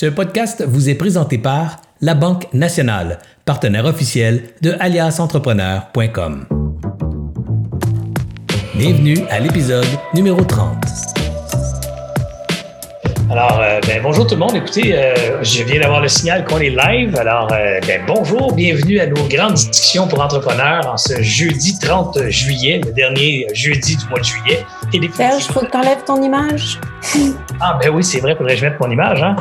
Ce podcast vous est présenté par La Banque Nationale, partenaire officiel de aliasentrepreneur.com. Bienvenue à l'épisode numéro 30. Alors, euh, ben, bonjour tout le monde. Écoutez, euh, je viens d'avoir le signal qu'on est live. Alors, euh, ben, bonjour, bienvenue à nos grandes discussions pour entrepreneurs en ce jeudi 30 juillet, le dernier jeudi du mois de juillet. Serge, il faut que tu enlèves ton image. ah, ben oui, c'est vrai, faudrait-je mettre mon image, hein?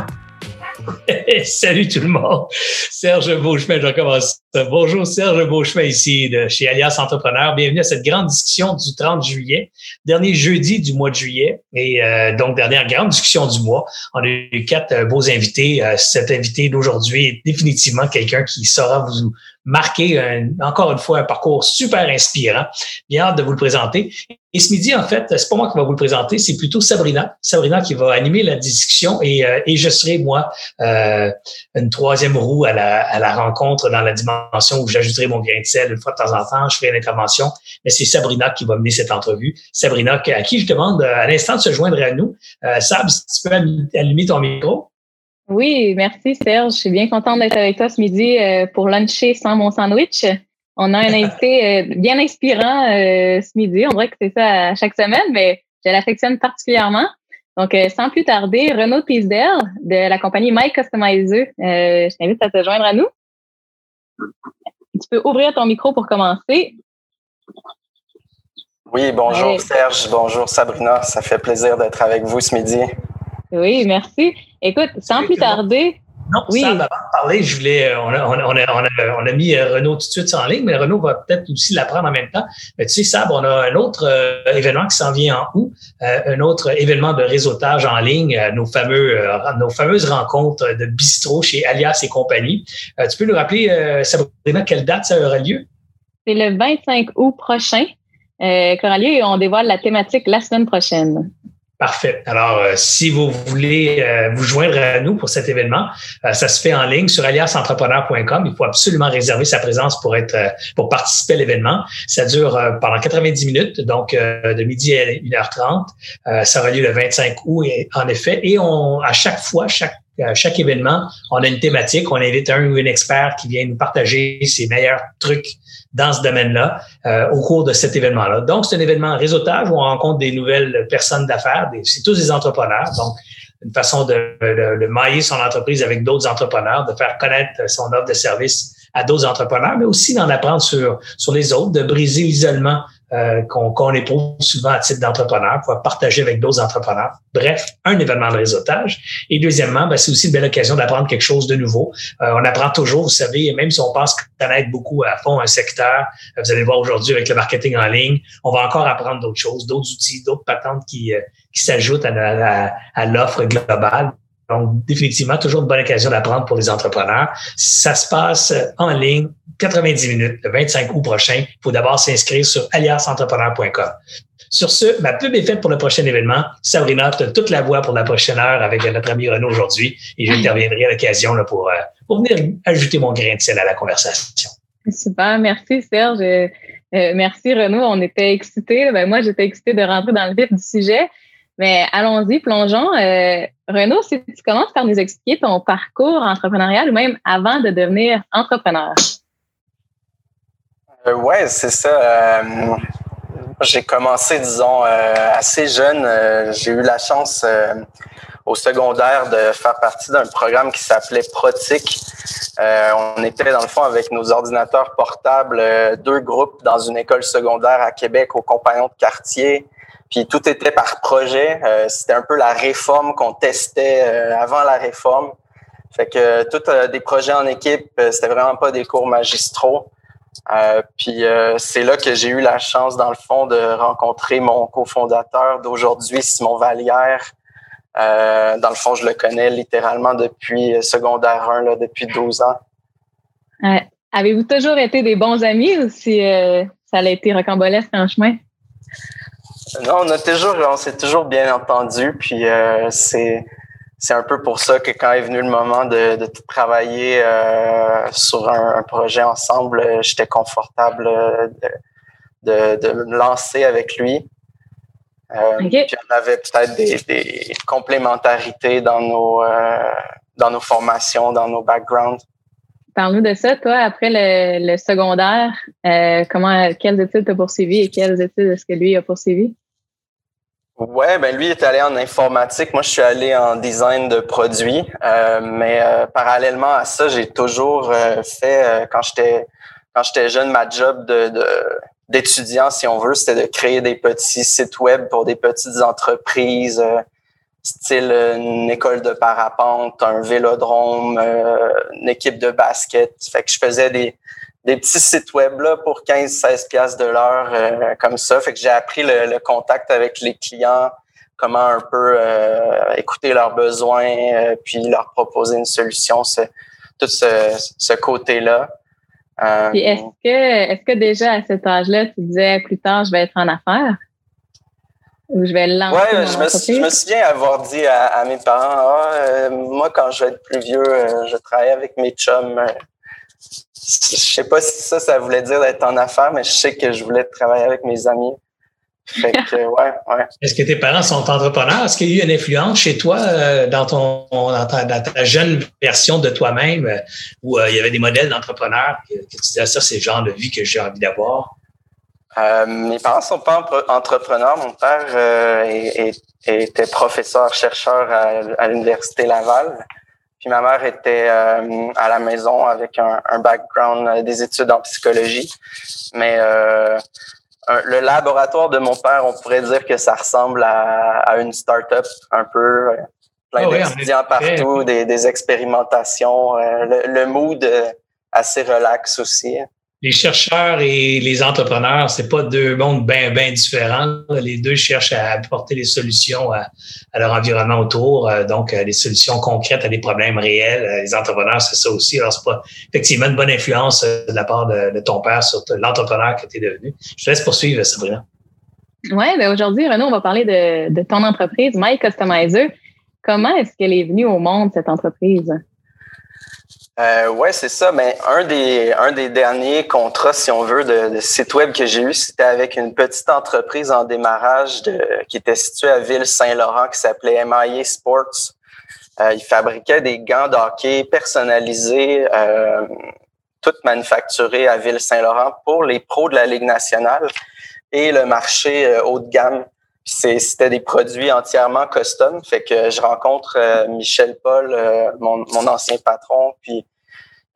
Salut tout le monde. Serge Beauchemin, je recommence. Bonjour, Serge Beauchemin ici de chez Alias Entrepreneur. Bienvenue à cette grande discussion du 30 juillet, dernier jeudi du mois de juillet et euh, donc dernière grande discussion du mois. On a eu quatre euh, beaux invités. Euh, cet invité d'aujourd'hui est définitivement quelqu'un qui saura vous marquer encore une fois un parcours super inspirant. Bien hâte de vous le présenter. Et ce midi, en fait, c'est pas moi qui va vous le présenter, c'est plutôt Sabrina. Sabrina qui va animer la discussion et, euh, je serai, moi, euh, une troisième roue à la, à la rencontre dans la dimension où j'ajouterai mon grain de sel une fois de temps en temps. Je ferai une intervention, mais c'est Sabrina qui va mener cette entrevue. Sabrina, à qui je demande euh, à l'instant de se joindre à nous. Sab, si tu peux allumer ton micro. Oui, merci Serge. Je suis bien contente d'être avec toi ce midi euh, pour luncher sans mon sandwich. On a un invité euh, bien inspirant euh, ce midi. On dirait que c'est ça à chaque semaine, mais je l'affectionne particulièrement. Donc, sans plus tarder, Renaud Tisdale de la compagnie My Customizer, je t'invite à te joindre à nous. Tu peux ouvrir ton micro pour commencer. Oui, bonjour Serge, bonjour Sabrina. Ça fait plaisir d'être avec vous ce midi. Oui, merci. Écoute, sans plus tarder. Non, oui. avant de parler, je voulais, euh, on a, on, a, on, a, on a, mis euh, Renault tout de suite en ligne, mais Renault va peut-être aussi l'apprendre en même temps. Mais tu sais, Sab, on a un autre euh, événement qui s'en vient en août, un autre événement de réseautage en ligne, nos fameux, nos fameuses rencontres de bistrot chez Alias et compagnie. tu peux nous rappeler, Sabrina, quelle date ça aura lieu? C'est le 25 août prochain euh, et on dévoile la thématique la semaine prochaine. Parfait. Alors, euh, si vous voulez euh, vous joindre à nous pour cet événement, euh, ça se fait en ligne sur aliasentrepreneur.com. Il faut absolument réserver sa présence pour être pour participer à l'événement. Ça dure pendant 90 minutes, donc de midi à 1h30. ça aura lieu le 25 août, en effet. Et on, à chaque fois, chaque à chaque événement, on a une thématique. On invite un ou une expert qui vient nous partager ses meilleurs trucs dans ce domaine-là euh, au cours de cet événement-là. Donc, c'est un événement réseautage où on rencontre des nouvelles personnes d'affaires. C'est tous des entrepreneurs. Donc, une façon de, de, de mailler son entreprise avec d'autres entrepreneurs, de faire connaître son offre de service à d'autres entrepreneurs, mais aussi d'en apprendre sur, sur les autres, de briser l'isolement euh, qu'on éprouve souvent à titre d'entrepreneur, pouvoir partager avec d'autres entrepreneurs. Bref, un événement de réseautage. Et deuxièmement, ben, c'est aussi une belle occasion d'apprendre quelque chose de nouveau. Euh, on apprend toujours, vous savez, même si on pense connaître beaucoup à fond un secteur, euh, vous allez voir aujourd'hui avec le marketing en ligne, on va encore apprendre d'autres choses, d'autres outils, d'autres patentes qui, s'ajoutent à l'offre globale. Donc, définitivement, toujours une bonne occasion d'apprendre pour les entrepreneurs. Ça se passe en ligne, 90 minutes, le 25 août prochain. Il faut d'abord s'inscrire sur aliasentrepreneur.com. Sur ce, ma pub est faite pour le prochain événement. Sabrina, tu as toute la voix pour la prochaine heure avec notre ami Renaud aujourd'hui et j'interviendrai à l'occasion pour, euh, pour venir ajouter mon grain de sel à la conversation. Super, merci Serge. Euh, merci Renaud, on était excités. Ben, moi, j'étais excitée de rentrer dans le vif du sujet. Mais allons-y, plongeons. Euh, Renaud, si tu commences par nous expliquer ton parcours entrepreneurial ou même avant de devenir entrepreneur. Euh, oui, c'est ça. Euh, j'ai commencé, disons, assez jeune. J'ai eu la chance au secondaire de faire partie d'un programme qui s'appelait Protic. on était, dans le fond, avec nos ordinateurs portables, deux groupes dans une école secondaire à Québec, au compagnon de quartier. Puis tout était par projet. Euh, c'était un peu la réforme qu'on testait euh, avant la réforme. Fait que tout euh, des projets en équipe, c'était vraiment pas des cours magistraux. puis c'est là que j'ai eu la chance, dans le fond, de rencontrer mon cofondateur d'aujourd'hui, Simon Vallière. dans le fond, je le connais littéralement depuis secondaire 1, là, depuis 12 ans. Avez-vous toujours été des bons amis ou si ça a été rocambolesque en chemin? Non, on a toujours, on s'est toujours bien entendu, puis euh, c'est c'est un peu pour ça que quand est venu le moment de, de travailler euh, sur un, projet ensemble, euh, j'étais confortable de, de, me lancer avec lui. Puis on avait peut-être des, des, complémentarités dans nos dans nos formations, dans nos backgrounds. Parle-nous de ça, toi, après le, secondaire, euh, comment, quelles études tu as poursuivi et quelles études est-ce que lui a poursuivi? Ouais, ben lui est allé en informatique. Moi, je suis allé en design de produits. Euh, mais euh, parallèlement à ça, j'ai toujours fait quand j'étais quand j'étais jeune, ma job de d'étudiant, si on veut, c'était de créer des petits sites web pour des petites entreprises style euh, une école de parapente, un vélodrome, euh, une équipe de basket. Fait que je faisais des, des petits sites web là pour 15-16 pièces de l'heure euh, comme ça. Fait que j'ai appris le, contact avec les clients, comment un peu écouter leurs besoins, puis leur proposer une solution, tout ce, ce côté-là. est-ce que, est-ce que déjà à cet âge-là, tu disais plus tard, je vais être en affaires? je vais lancer. Ouais, je me, je me, souviens avoir dit à, mes parents ah, euh, moi, quand je vais être plus vieux, euh, je travaille avec mes chums. Euh, je sais pas si ça, ça voulait dire d'être en affaires, mais je sais que je voulais travailler avec mes amis. Fait que, ouais, ouais. Est-ce que tes parents sont entrepreneurs? Est-ce qu'il y a eu une influence chez toi dans, ton, dans, ta, jeune version de toi-même où il y avait des modèles d'entrepreneurs que, que, tu disais ça, c'est le genre de vie que j'ai envie d'avoir? Euh, mes parents sont pas entrepreneurs. Mon père euh, était professeur chercheur à, l'université Laval. Puis ma mère était euh, à la maison avec un, background des études en psychologie. Mais le laboratoire de mon père, on pourrait dire que ça ressemble à, une start-up un peu. Plein ah d'étudiants partout, des, expérimentations, le, le mood assez relax aussi les chercheurs et les entrepreneurs, c'est pas deux mondes bien bien différents. Les deux cherchent à apporter des solutions à, leur environnement autour, euh, donc euh, des solutions concrètes à des problèmes réels. Euh, les entrepreneurs, c'est ça aussi. Alors, c'est pas effectivement une bonne influence de la part de, ton père sur l'entrepreneur que tu es devenu. Je te laisse poursuivre, Sabrina. Oui, ben aujourd'hui, Renaud, on va parler de, de ton entreprise, My Customizer. Comment est-ce qu'elle est venue au monde, cette entreprise? Euh, ouais, c'est ça. Mais un des, un des derniers contrats, si on veut, de, de site web que j'ai eu, c'était avec une petite entreprise en démarrage de, qui était située à Ville-Saint-Laurent qui s'appelait MIA Sports. Euh, ils fabriquaient des gants d'hockey personnalisés, euh, toutes manufacturées à Ville-Saint-Laurent pour les pros de la Ligue nationale et le marché euh, haut de gamme. C'était des produits entièrement custom. Fait que je rencontre euh, Michel Paul, euh, mon, mon, ancien patron, puis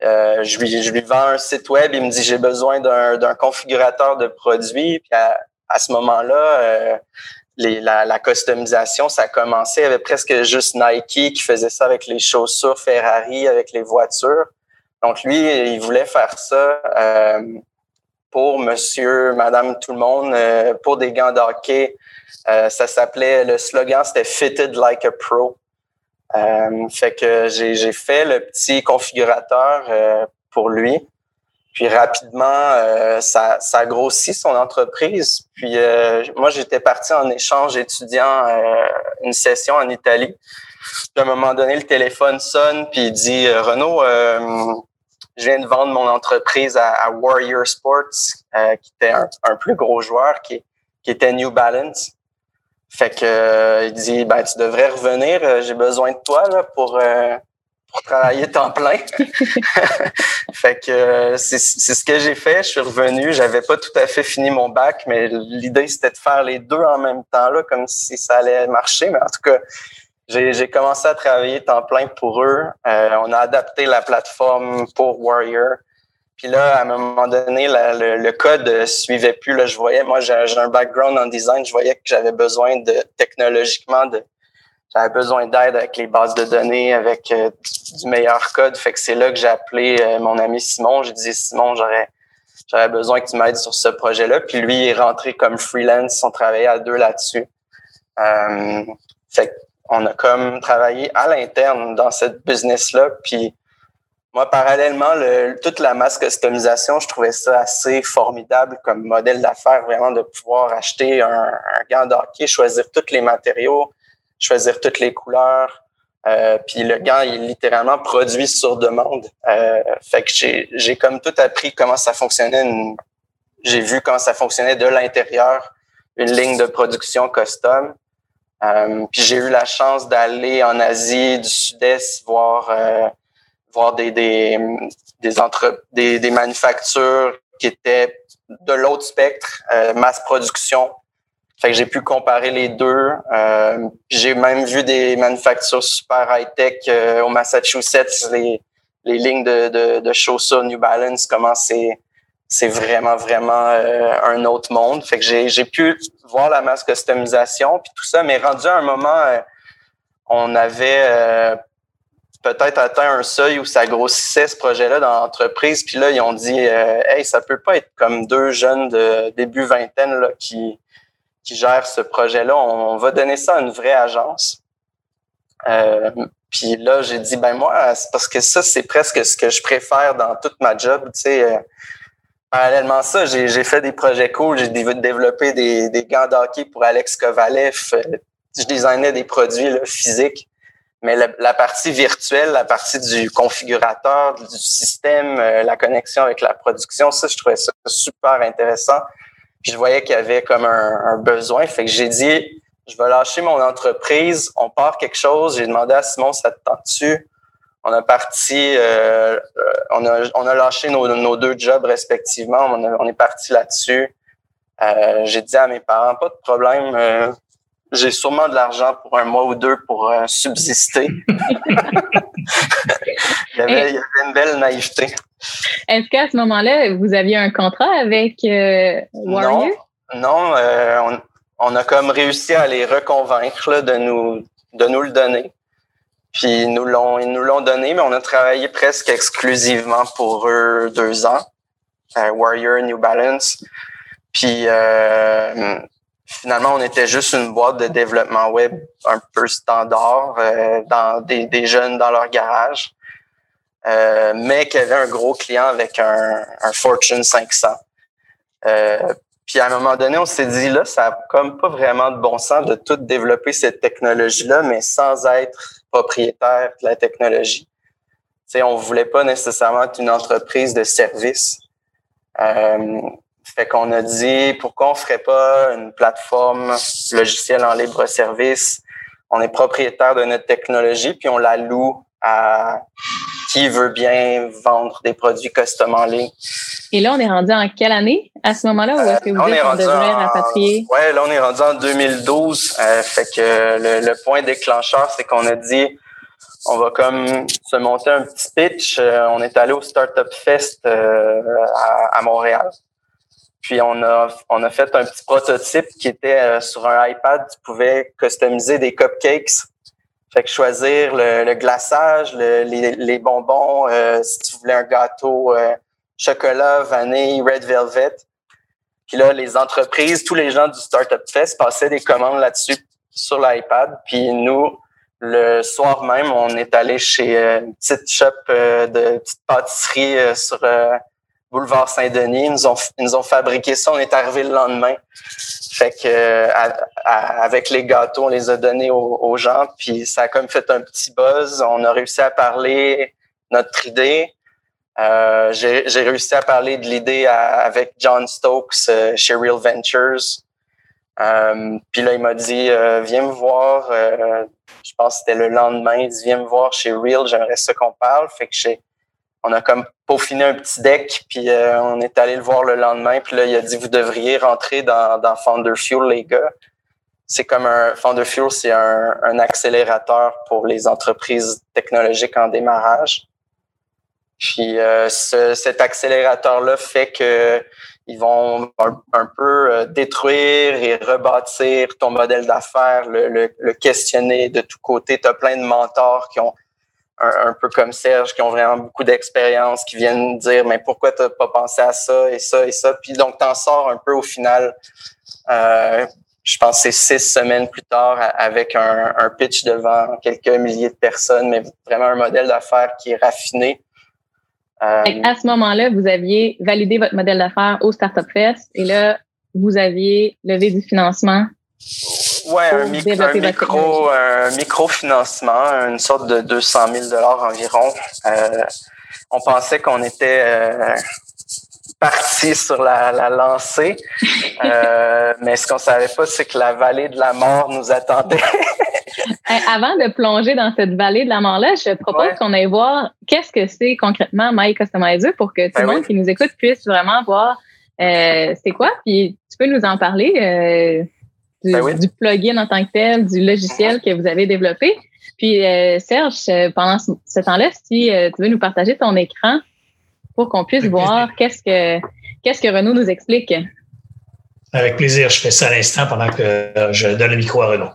euh, je, lui, je lui vends un site web. Il me dit j'ai besoin d'un configurateur de produits. Puis à, à ce moment-là, les, la, la, customisation, ça a commencé. Il y avait presque juste Nike qui faisait ça avec les chaussures, Ferrari avec les voitures. Donc lui, il voulait faire ça pour monsieur, madame, tout le monde, pour des gants d'hockey euh, ça s'appelait, le slogan, c'était Fitted like a pro. Euh, fait que j'ai fait le petit configurateur euh, pour lui. Puis rapidement, ça, ça a grossi son entreprise. Puis moi, j'étais parti en échange étudiant une session en Italie. Puis à un moment donné, le téléphone sonne, puis il dit Renaud, je viens de vendre mon entreprise à, Warrior Sports, qui était un, plus gros joueur, qui, qui était New Balance. Fait que euh, il dit ben tu devrais revenir, euh, j'ai besoin de toi là, pour euh, pour travailler temps plein. fait que c'est ce que j'ai fait, je suis revenu, j'avais pas tout à fait fini mon bac mais l'idée c'était de faire les deux en même temps là comme si ça allait marcher mais en tout cas j'ai commencé à travailler temps plein pour eux. on a adapté la plateforme pour Warrior. Puis là, à un moment donné, le, le, code suivait plus. Là, je voyais, moi, j'ai un background en design. Je voyais que j'avais besoin de technologiquement de, j'avais besoin d'aide avec les bases de données, avec euh, du meilleur code. Fait que c'est là que j'ai appelé euh, mon ami Simon. J'ai dit Simon, j'aurais j'aurais besoin que tu m'aides sur ce projet-là. Puis lui, il est rentré comme freelance. On travaillait à deux là-dessus. Euh, fait qu'on a comme travaillé à l'interne dans cette business-là. Puis moi, parallèlement, le, toute la masse customisation, je trouvais ça assez formidable comme modèle d'affaires, vraiment de pouvoir acheter un, un gant d'hockey, choisir tous les matériaux, choisir toutes les couleurs. Euh, puis le gant est littéralement produit sur demande. Euh, fait que j'ai comme tout appris comment ça fonctionnait. j'ai vu comment ça fonctionnait de l'intérieur, une ligne de production custom. Euh, puis j'ai eu la chance d'aller en Asie du Sud-Est voir euh, voir des des des, entre, des des manufactures qui étaient de l'autre spectre, euh, masse production. Fait que j'ai pu comparer les deux. Euh, j'ai même vu des manufactures super high-tech au Massachusetts, les, les lignes de, de, de chaussures New Balance, comment c'est c'est vraiment, vraiment euh, un autre monde. Fait que j'ai, pu voir la masse customisation puis tout ça, mais rendu à un moment, euh, on avait euh, peut-être atteint un seuil où ça grossissait ce projet-là dans l'entreprise. Puis là, ils ont dit Hey, ça peut pas être comme deux jeunes de début vingtaine là, qui, qui gèrent ce projet-là. On, va donner ça à une vraie agence. puis là, j'ai dit, ben moi, c'est parce que ça, c'est presque ce que je préfère dans toute ma job. Tu sais, Parallèlement à ça, j'ai fait des projets cool. J'ai développé des, des gants d'hockey pour Alex Kovalev. Euh, je designais des produits là, physiques. Mais la, partie virtuelle, la partie du configurateur, du système, euh, la connexion avec la production, ça, je trouvais ça super intéressant. Puis je voyais qu'il y avait comme un, un besoin. Fait que j'ai dit, je vais lâcher mon entreprise, on part quelque chose. J'ai demandé à Simon, ça te tente-tu? On a parti, euh, on, a, on a lâché nos, nos deux jobs respectivement. On, on est parti là-dessus. Euh, j'ai dit à mes parents, pas de problème. Euh, j'ai sûrement de l'argent pour un mois ou deux pour subsister. il, y avait, il, y avait, une belle naïveté. Est-ce qu'à ce, moment-là, vous aviez un contrat avec Warrior? Non, non on, on, a comme réussi à les reconvaincre là, de, nous, de nous le donner. Puis ils nous l'ont, ils nous l'ont donné, mais on a travaillé presque exclusivement pour eux deux ans. Euh, Warrior, New Balance. Puis euh, finalement, on était juste une boîte de développement web un peu standard, euh, dans des, des, jeunes dans leur garage, euh, mais qui avait un gros client avec un, un Fortune 500. Puis à un moment donné, on s'est dit là, ça a comme pas vraiment de bon sens de tout développer cette technologie-là, mais sans être propriétaire de la technologie. sais, on voulait pas nécessairement être une entreprise de service. Euh, fait qu'on a dit pourquoi on ferait pas une plateforme logicielle en libre service? On est propriétaire de notre technologie puis on la loue à qui veut bien vendre des produits custom en ligne. Et là, on est rendu en quelle année à ce moment-là ou est-ce que vous euh, en rapatrier? Ouais, là, on est rendu en 2012. Euh, fait que le, point déclencheur, c'est qu'on a dit on va comme se monter un petit pitch. Euh, on est allé au Startup Fest à, Montréal. Puis on a on a fait un petit prototype qui était sur un iPad. Tu pouvais customiser des cupcakes fait que choisir le, glaçage, les, les, bonbons, euh, si tu voulais un gâteau euh, chocolat, vanille, red velvet. Puis là, les entreprises, tous les gens du Startup Fest passaient des commandes là-dessus sur l'iPad. Puis nous, le soir même, on est allé chez euh, une petite shop de petite pâtisserie sur boulevard Saint-Denis. Ils nous ont, ils nous ont fabriqué ça. On est arrivé le lendemain. Fait que euh, avec les gâteaux, on les a donnés aux, gens, puis ça a comme fait un petit buzz. On a réussi à parler notre idée. Euh, J'ai réussi à parler de l'idée avec John Stokes euh, chez Real Ventures. Puis là, il m'a dit Viens me voir. je pense que c'était le lendemain. Il dit Viens me voir chez Real, j'aimerais ça qu'on parle. Fait que on a comme peaufiné un petit deck, puis euh, on est allé le voir le lendemain, puis là, il a dit, vous devriez rentrer dans, dans Founder Fuel, les gars. C'est comme un, Founder Fuel, c'est un, accélérateur pour les entreprises technologiques en démarrage. Puis euh, ce, cet accélérateur-là fait que ils vont un, peu euh, détruire et rebâtir ton modèle d'affaires, le, le, le, questionner de tous côtés. Tu as plein de mentors qui ont un, peu comme Serge, qui ont vraiment beaucoup d'expérience, qui viennent dire mais pourquoi tu n'as pas pensé à ça et ça et ça? Puis donc, tu en sors un peu au final, euh, je pense c'est six semaines plus tard, avec un, un, pitch devant quelques milliers de personnes, mais vraiment un modèle d'affaires qui est raffiné. Euh, à ce moment-là, vous aviez validé votre modèle d'affaires au Startup Fest et là, vous aviez levé du financement Ouais, un, micro, un microfinancement, une sorte de 200 000 dollars environ. Euh, on pensait qu'on était euh, parti sur la, la lancée. Euh, mais ce qu'on savait pas, c'est que la vallée de la mort nous attendait. Avant de plonger dans cette vallée de la mort-là, je propose qu'on aille voir qu'est-ce que c'est concrètement My Customizer pour que tout Ben le monde oui. qui nous écoute puisse vraiment voir euh, c'est quoi. Puis tu peux nous en parler euh, du, Ben oui. du plugin en tant que tel, du logiciel que vous avez développé. Puis euh, Serge, euh, pendant ce, ce temps-là, si euh, tu veux nous partager ton écran pour qu'on puisse Avec voir qu'est-ce que qu'est-ce que Renaud nous explique. Avec plaisir, je fais ça à l'instant pendant que je donne le micro à Renaud.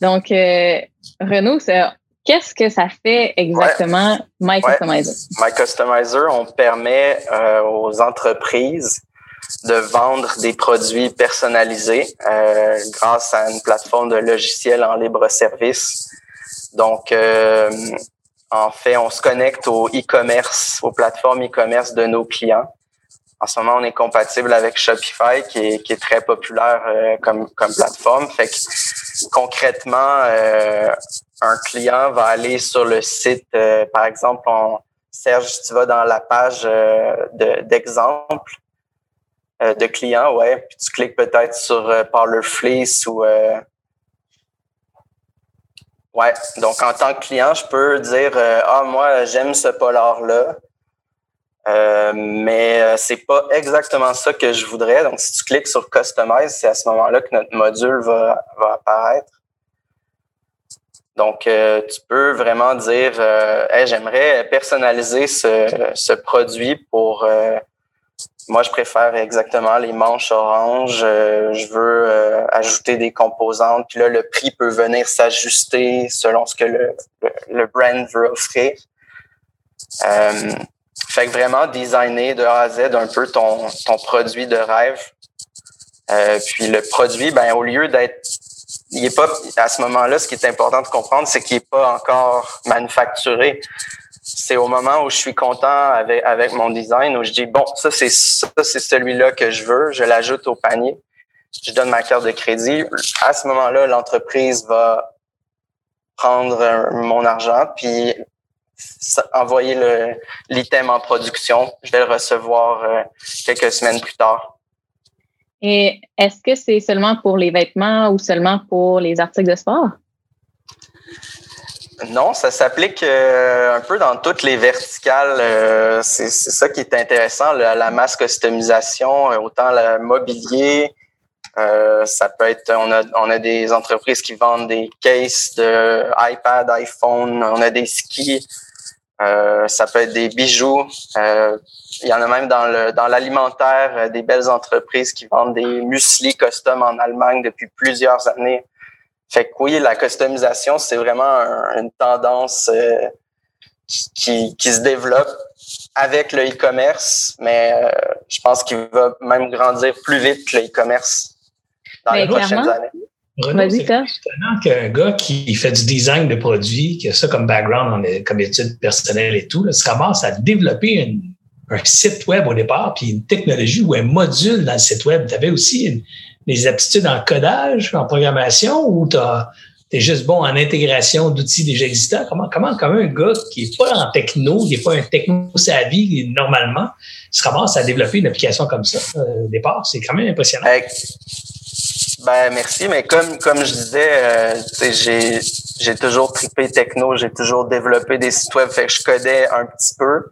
Donc, euh, Renaud, ça- qu'est-ce que ça fait exactement My Ouais. Customizer? My Customizer, on permet euh, aux entreprises de vendre des produits personnalisés euh, grâce à une plateforme de logiciels en libre service. Donc, euh, en fait, on se connecte au e-commerce, aux plateformes e-commerce de nos clients. En ce moment, on est compatible avec Shopify, qui est, qui est très populaire euh, comme, comme plateforme. Fait que concrètement, euh, un client va aller sur le site, euh, par exemple, on, Serge, tu vas dans la page euh, de- d'exemple euh, de client, ouais, puis tu cliques peut-être sur euh, Parlor Fleece ou euh, ouais. Donc en tant que client, je peux dire euh, ah moi j'aime ce polar là. Euh, mais c'est pas exactement ça que je voudrais. Donc, si tu cliques sur Customize, c'est à ce moment-là que notre module va, va apparaître. Donc, tu peux vraiment dire, j'aimerais personnaliser ce, ce produit pour. Moi, je préfère exactement les manches orange. Euh, je veux euh, ajouter des composantes. Puis là, le prix peut venir s'ajuster selon ce que le, le, brand veut offrir. Euh, fait que vraiment designer de A à Z un peu ton, ton produit de rêve. Euh, puis le produit, ben au lieu d'être, il est pas à ce moment-là, ce qui est important de comprendre, c'est qu'il est pas encore manufacturé. C'est au moment où je suis content avec mon design où je dis bon ça c'est celui-là que je veux, je l'ajoute au panier, je donne ma carte de crédit. À ce moment-là, l'entreprise va prendre euh, mon argent puis envoyer l'item en production. Je vais le recevoir euh, quelques semaines plus tard. Et est-ce que c'est seulement pour les vêtements ou seulement pour les articles de sport? Non, ça s'applique euh, un peu dans toutes les verticales. euh, c'est ça qui est intéressant, la, la masse customisation, euh, autant le mobilier. ça peut être, on a, on a des entreprises qui vendent des cases de iPad, iPhone, on a des skis, ça peut être des bijoux. il y en a même dans le dans l'alimentaire des belles entreprises qui vendent des muesli custom en Allemagne depuis plusieurs années. Fait que oui, la customisation, c'est vraiment un- une tendance euh, qui, qui, qui se développe avec le e-commerce, mais euh, je pense qu'il va même grandir plus vite que le e-commerce dans Mais les prochaines clairement. années. Renaud, c'est qu'un gars qui fait du design de produits, qui a ça comme background comme études personnelles et tout, là, se ramasse à développer une- un site web au départ, puis une technologie ou un module dans le site web. Tu avais aussi une- des aptitudes en codage, en programmation, ou tu es juste bon en intégration d'outils déjà existants? Comment, comment, comment un gars qui n'est pas en techno, qui n'est pas un techno-savvy normalement, se ramasse à développer une application comme ça euh, au départ? C'est quand même impressionnant. Ben merci, mais comme comme je disais, euh, j'ai j'ai toujours trippé techno, j'ai toujours développé des sites web, fait que je codais un petit peu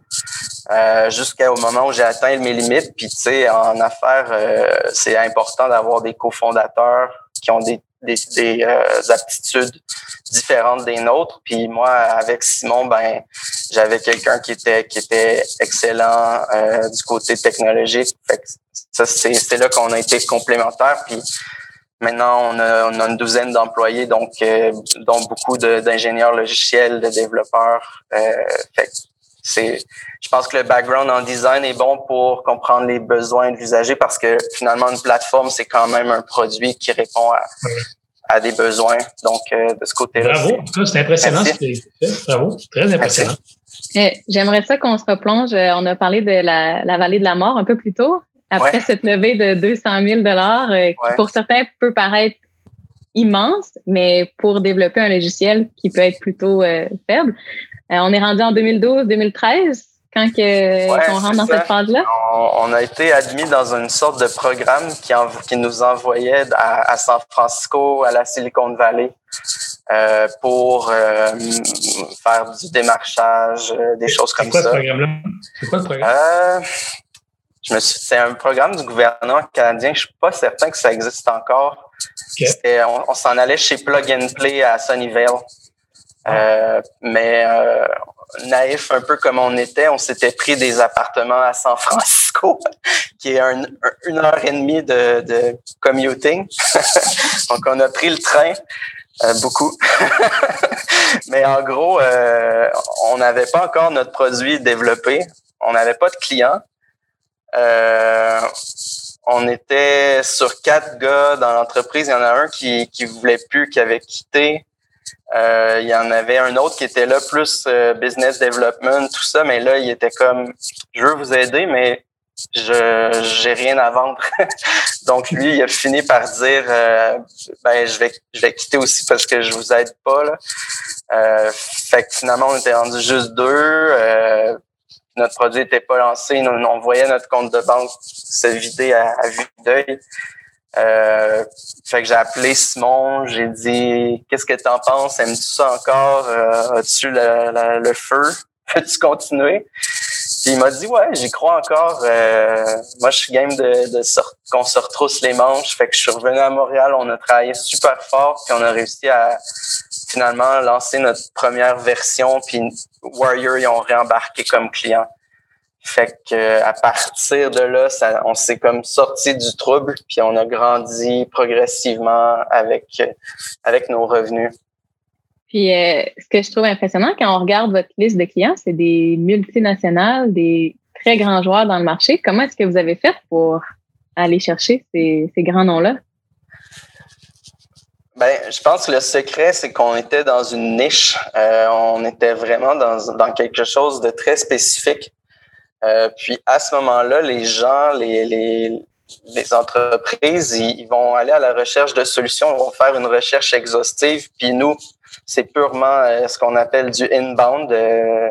euh, jusqu'au moment où j'ai atteint mes limites. Puis tu sais, en affaires, euh, c'est important d'avoir des cofondateurs qui ont des des, des euh, aptitudes différentes des nôtres. Puis moi, avec Simon, ben j'avais quelqu'un qui était qui était excellent euh, du côté technologique. Fait que ça c'est c'est là qu'on a été complémentaires. Puis Maintenant, on a, on a une douzaine d'employés, donc euh, dont beaucoup d'ingénieurs logiciels, de développeurs. Euh, fait que c'est, je pense que le background en design est bon pour comprendre les besoins de l'usager parce que finalement, une plateforme, c'est quand même un produit qui répond à, à des besoins. Donc, euh, de ce côté-là, Bravo. C'est impressionnant ce que. Bravo. Très impressionnant. Euh, J'aimerais ça qu'on se replonge. euh, On a parlé de la, la vallée de la mort un peu plus tôt. Après Ouais. cette levée de 200 000 dollars, euh, qui Ouais. pour certains peut paraître immense, mais pour développer un logiciel qui peut être plutôt euh, faible. Euh, on est rendu en 2012-2013. quand que, on rentre dans cette phase-là? On, a été admis dans une sorte de programme qui, qui nous envoyait à, San Francisco, à la Silicon Valley, euh, pour euh, faire du démarchage, euh, des choses comme quoi, ça. Ce programme-là? C'est quoi le programme? Je me c'est un programme du gouvernement canadien. Je suis pas certain que ça existe encore. On, on s'en allait chez Plug and Play à Sunnyvale. Euh, mais euh, naïf un peu comme on était, on s'était pris des appartements à San Francisco, qui est une heure et demie de, de commuting. Donc on a pris le train. Euh, beaucoup. Mais en gros, euh, on n'avait pas encore notre produit développé. On n'avait pas de clients. Euh, on était sur quatre gars dans l'entreprise. Il y en a un qui qui voulait plus, qui avait quitté. Euh, il y en avait un autre qui était là plus euh, business development, tout ça, mais là, il était comme je veux vous aider, mais je j'ai rien à vendre. Donc lui, il a fini par dire euh, ben je vais je vais quitter aussi parce que je vous aide pas là. fait que finalement on était rendu juste deux. Notre produit était pas lancé, on voyait notre compte de banque se vider à, à vue d'œil. Euh, fait que j'ai appelé Simon, j'ai dit Qu'est-ce que tu en penses? Aimes-tu ça encore? Euh, as-tu le, le, feu? Peux-tu continuer? Puis il m'a dit Ouais, j'y crois encore. Euh, moi, je suis game de, de qu'on se retrousse les manches. Fait que je suis revenu à Montréal, on a travaillé super fort, puis on a réussi à finalement lancer notre première version, puis Warrior, ils ont réembarqué comme client. Fait que à partir de là, on s'est comme sorti du trouble, puis on a grandi progressivement avec avec nos revenus. Puis euh, ce que je trouve impressionnant quand on regarde votre liste de clients, c'est des multinationales, des très grands joueurs dans le marché. Comment est-ce que vous avez fait pour aller chercher ces, ces grands noms-là? Ben, je pense que le secret, c'est qu'on était dans une niche. Euh, on était vraiment dans, dans quelque chose de très spécifique. Euh, puis à ce moment-là, les gens, les, les, les entreprises, ils, vont aller à la recherche de solutions, ils vont faire une recherche exhaustive. Puis nous, c'est purement euh, ce qu'on appelle du inbound. Euh,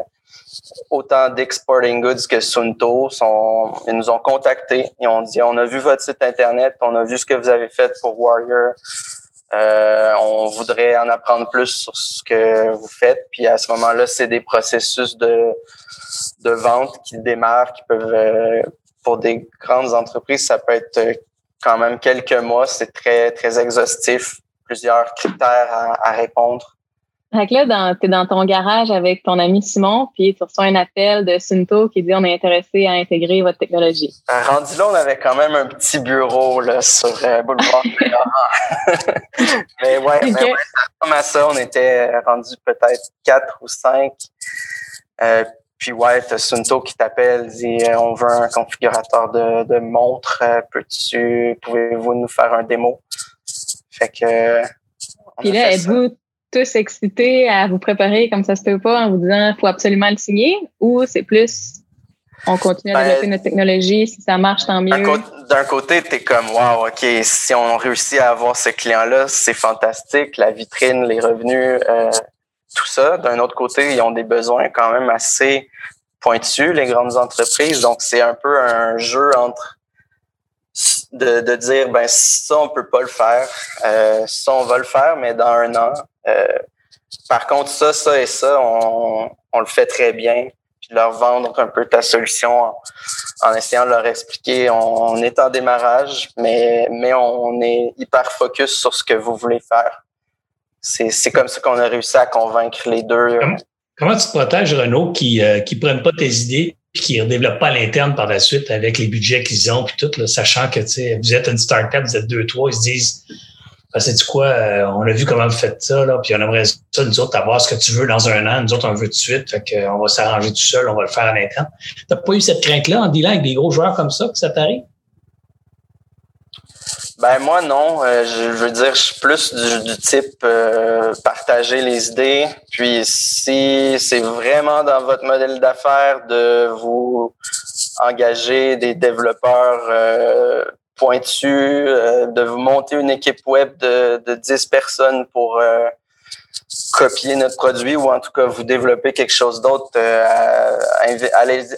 autant d'exporting goods que Sunto sont, ils nous ont contactés. Ils ont dit, on a vu votre site internet, on a vu ce que vous avez fait pour Warrior. Euh, on voudrait en apprendre plus sur ce que vous faites. Puis à ce moment-là, c'est des processus de, de vente qui démarrent, qui peuvent, euh, pour des grandes entreprises, ça peut être euh, quand même quelques mois. C'est très, très exhaustif, plusieurs critères à, à répondre. Donc là, tu es dans ton garage avec ton ami Simon, puis tu reçois un appel de Sunto qui dit on est intéressé à intégrer votre technologie. Euh, rendu là, on avait quand même un petit bureau là, sur euh, Boulevard mais ouais, mais ouais, comme à ça, on était rendu peut-être quatre ou cinq. Euh, puis ouais, t'as Sunto qui t'appelle, dit on veut un configurateur de, de montre, peux-tu, pouvez-vous nous faire un démo? Fait que. Puis là, êtes-vous tous excités à vous préparer comme ça se peut pas en vous disant faut absolument le signer ou c'est plus on continue à ben, développer notre technologie, si ça marche, tant mieux. D'un côté, tu es comme, wow, OK, si on réussit à avoir ce client-là, c'est fantastique, la vitrine, les revenus, euh, tout ça. D'un autre côté, ils ont des besoins quand même assez pointus, les grandes entreprises. Donc, c'est un peu un jeu entre de, de dire, ben ça, on peut pas le faire. Euh, ça, on va le faire, mais dans un an. Euh, par contre, ça, ça et ça, on, on le fait très bien. Puis leur vendre un peu ta solution en, essayant de leur expliquer, on, est en démarrage, mais, mais on est hyper focus sur ce que vous voulez faire. C'est comme ça qu'on a réussi à convaincre les deux. Comment, tu te protèges, Renault, qui ne euh, prennent pas tes idées puis qui ne développent pas à l'interne par la suite avec les budgets qu'ils ont, puis tout, là, sachant que vous êtes une start-up, vous êtes deux, trois, ils se disent ben, c'est du quoi, euh, on a vu comment vous faites ça, là, puis on aimerait ça, nous autres, avoir ce que tu veux dans un an, nous autres, on veut tout de suite, fait qu'on va s'arranger tout seul, on va le faire à l'interne. T'as pas eu cette crainte-là en dealant avec des gros joueurs comme ça, que ça t'arrive? Ben moi non, euh, je veux dire, je suis plus du, type euh, partager les idées. Puis si c'est vraiment dans votre modèle d'affaires de vous engager des développeurs euh, pointus, de vous monter une équipe web de, de 10 personnes pour copier notre produit ou en tout cas vous développer quelque chose d'autre, euh,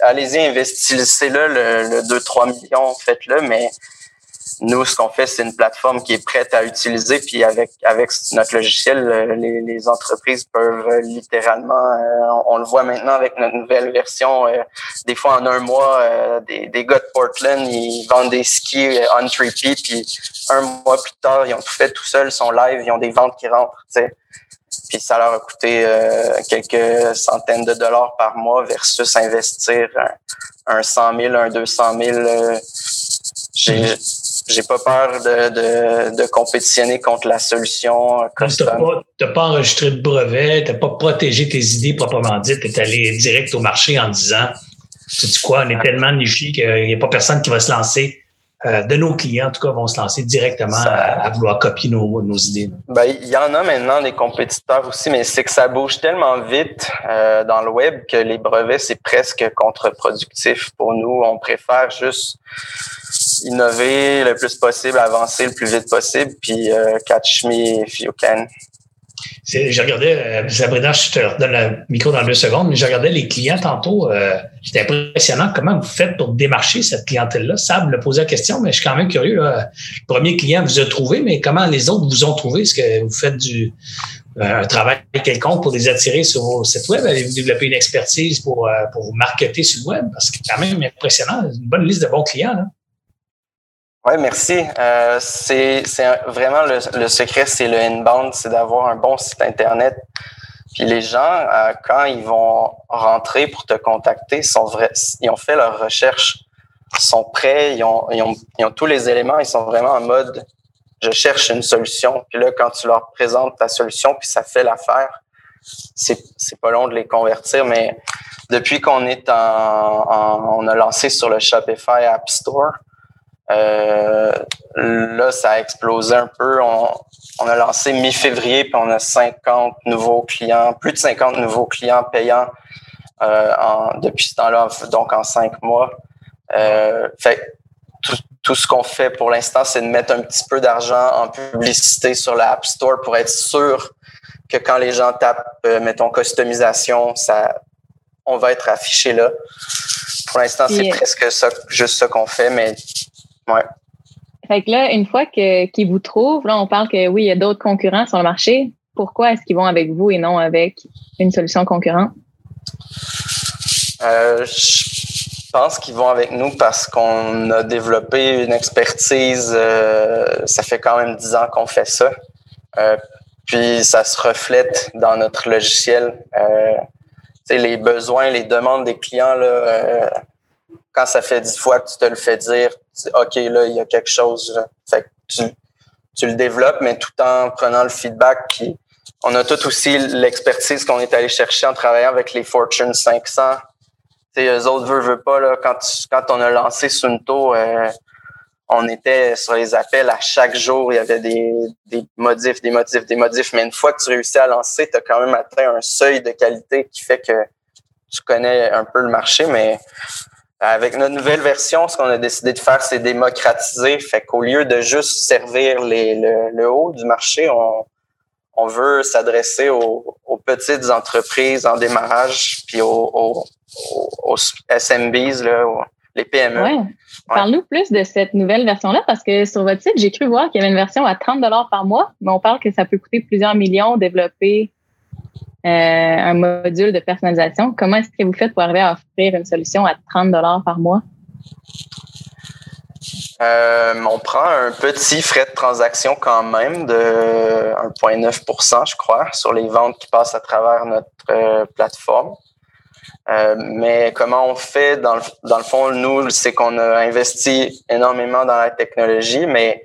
allez-y, investissez-le, le, le 2-3 millions, faites-le, mais nous, ce qu'on fait, c'est une plateforme qui est prête à utiliser, puis avec avec notre logiciel, les, les entreprises peuvent littéralement, euh, on, le voit maintenant avec notre nouvelle version, euh, des fois en un mois, euh, des, des gars de Portland, ils vendent des skis on repeat, puis un mois plus tard, ils ont tout fait tout seuls, sont live, ils ont des ventes qui rentrent, tu sais. Puis ça leur a coûté quelques centaines de dollars par mois versus investir un, un 100 000, un 200 000. j'ai j'ai pas peur de, de, de, compétitionner contre la solution Tu n'as pas, enregistré de brevet, tu n'as pas protégé tes idées proprement dites, tu es allé direct au marché en disant, tu sais quoi, on est tellement niché qu'il n'y a pas personne qui va se lancer. Euh, de nos clients, en tout cas, vont se lancer directement à, vouloir copier nos, nos idées. Ben, il y en a maintenant des compétiteurs aussi, mais c'est que ça bouge tellement vite euh, dans le web que les brevets, c'est presque contre-productif pour nous. On préfère juste innover le plus possible, avancer le plus vite possible, puis euh, catch me if you can. Je regardais, euh, Sabrina, je te redonne le micro dans deux secondes, mais je regardais les clients tantôt. Euh, C'était impressionnant comment vous faites pour démarcher cette clientèle-là. Sam me posé la question, mais je suis quand même curieux. Le premier client vous a trouvé, mais comment les autres vous ont trouvé? Est-ce que vous faites du euh, un travail quelconque pour les attirer sur vos sites web? Avez-vous développé une expertise pour, pour vous marketer sur le web? Parce que c'est quand même impressionnant. Une bonne liste de bons clients. Là. Oui, merci. Euh, c'est vraiment le, le secret, c'est le inbound, c'est d'avoir un bon site Internet. Puis les gens, euh, quand ils vont rentrer pour te contacter, sont vrais, ils ont fait leur recherche, sont prêts, ils ont, ils, ont, ils ont tous les éléments, ils sont vraiment en mode je cherche une solution. Puis là, quand tu leur présentes ta solution, puis ça fait l'affaire, c'est, pas long de les convertir, mais depuis qu'on est en, en, on a lancé sur le Shopify App Store, euh, là, ça a explosé un peu. On, on a lancé mi-février, puis on a 50 nouveaux clients, plus de 50 nouveaux clients payants euh, en, depuis ce temps-là, donc en cinq mois. Euh, fait tout, tout ce qu'on fait pour l'instant, c'est de mettre un petit peu d'argent en publicité sur l'App Store pour être sûr que quand les gens tapent, euh, mettons, customisation, ça, on va être affiché là. Pour l'instant, c'est presque ça, juste ce qu'on fait, mais Ouais. Fait que là, une fois qu'ils vous trouvent, là, on parle que oui, il y a d'autres concurrents sur le marché. Pourquoi est-ce qu'ils vont avec vous et non avec une solution concurrente? Euh, je pense qu'ils vont avec nous parce qu'on a développé une expertise. Euh, ça fait quand même dix ans qu'on fait ça. Euh, puis ça se reflète dans notre logiciel. Les besoins, les demandes des clients, là, quand ça fait dix fois que tu te le fais dire, OK, là, il y a quelque chose. Fait que tu, tu, le développes, mais tout en prenant le feedback. Puis on a tout aussi l'expertise qu'on est allé chercher en travaillant avec les Fortune 500. sais, eux autres veulent, veulent pas, là, quand, quand on a lancé Sunto, euh, on était sur les appels à chaque jour. Il y avait des, des modifs, des modifs, des modifs. Mais une fois que tu réussis à lancer, tu as quand même atteint un seuil de qualité qui fait que tu connais un peu le marché. Mais avec notre nouvelle version, ce qu'on a décidé de faire, c'est démocratiser. Fait qu'au lieu de juste servir les, le, haut du marché, on, on veut s'adresser aux, aux, petites entreprises en démarrage, puis aux, aux, aux SMBs, là, les PME. Ouais. Parle-nous plus de cette nouvelle version-là, parce que sur votre site, j'ai cru voir qu'il y avait une version à 30 par mois, mais on parle que ça peut coûter plusieurs millions développer un module de personnalisation. Comment est-ce que vous faites pour arriver à offrir une solution à 30 dollars par mois? Euh, on prend un petit frais de transaction quand même de 1,9% je crois, sur les ventes qui passent à travers notre euh, plateforme. Euh, mais comment on fait, dans le, dans le fond, nous, c'est qu'on a investi énormément dans la technologie, mais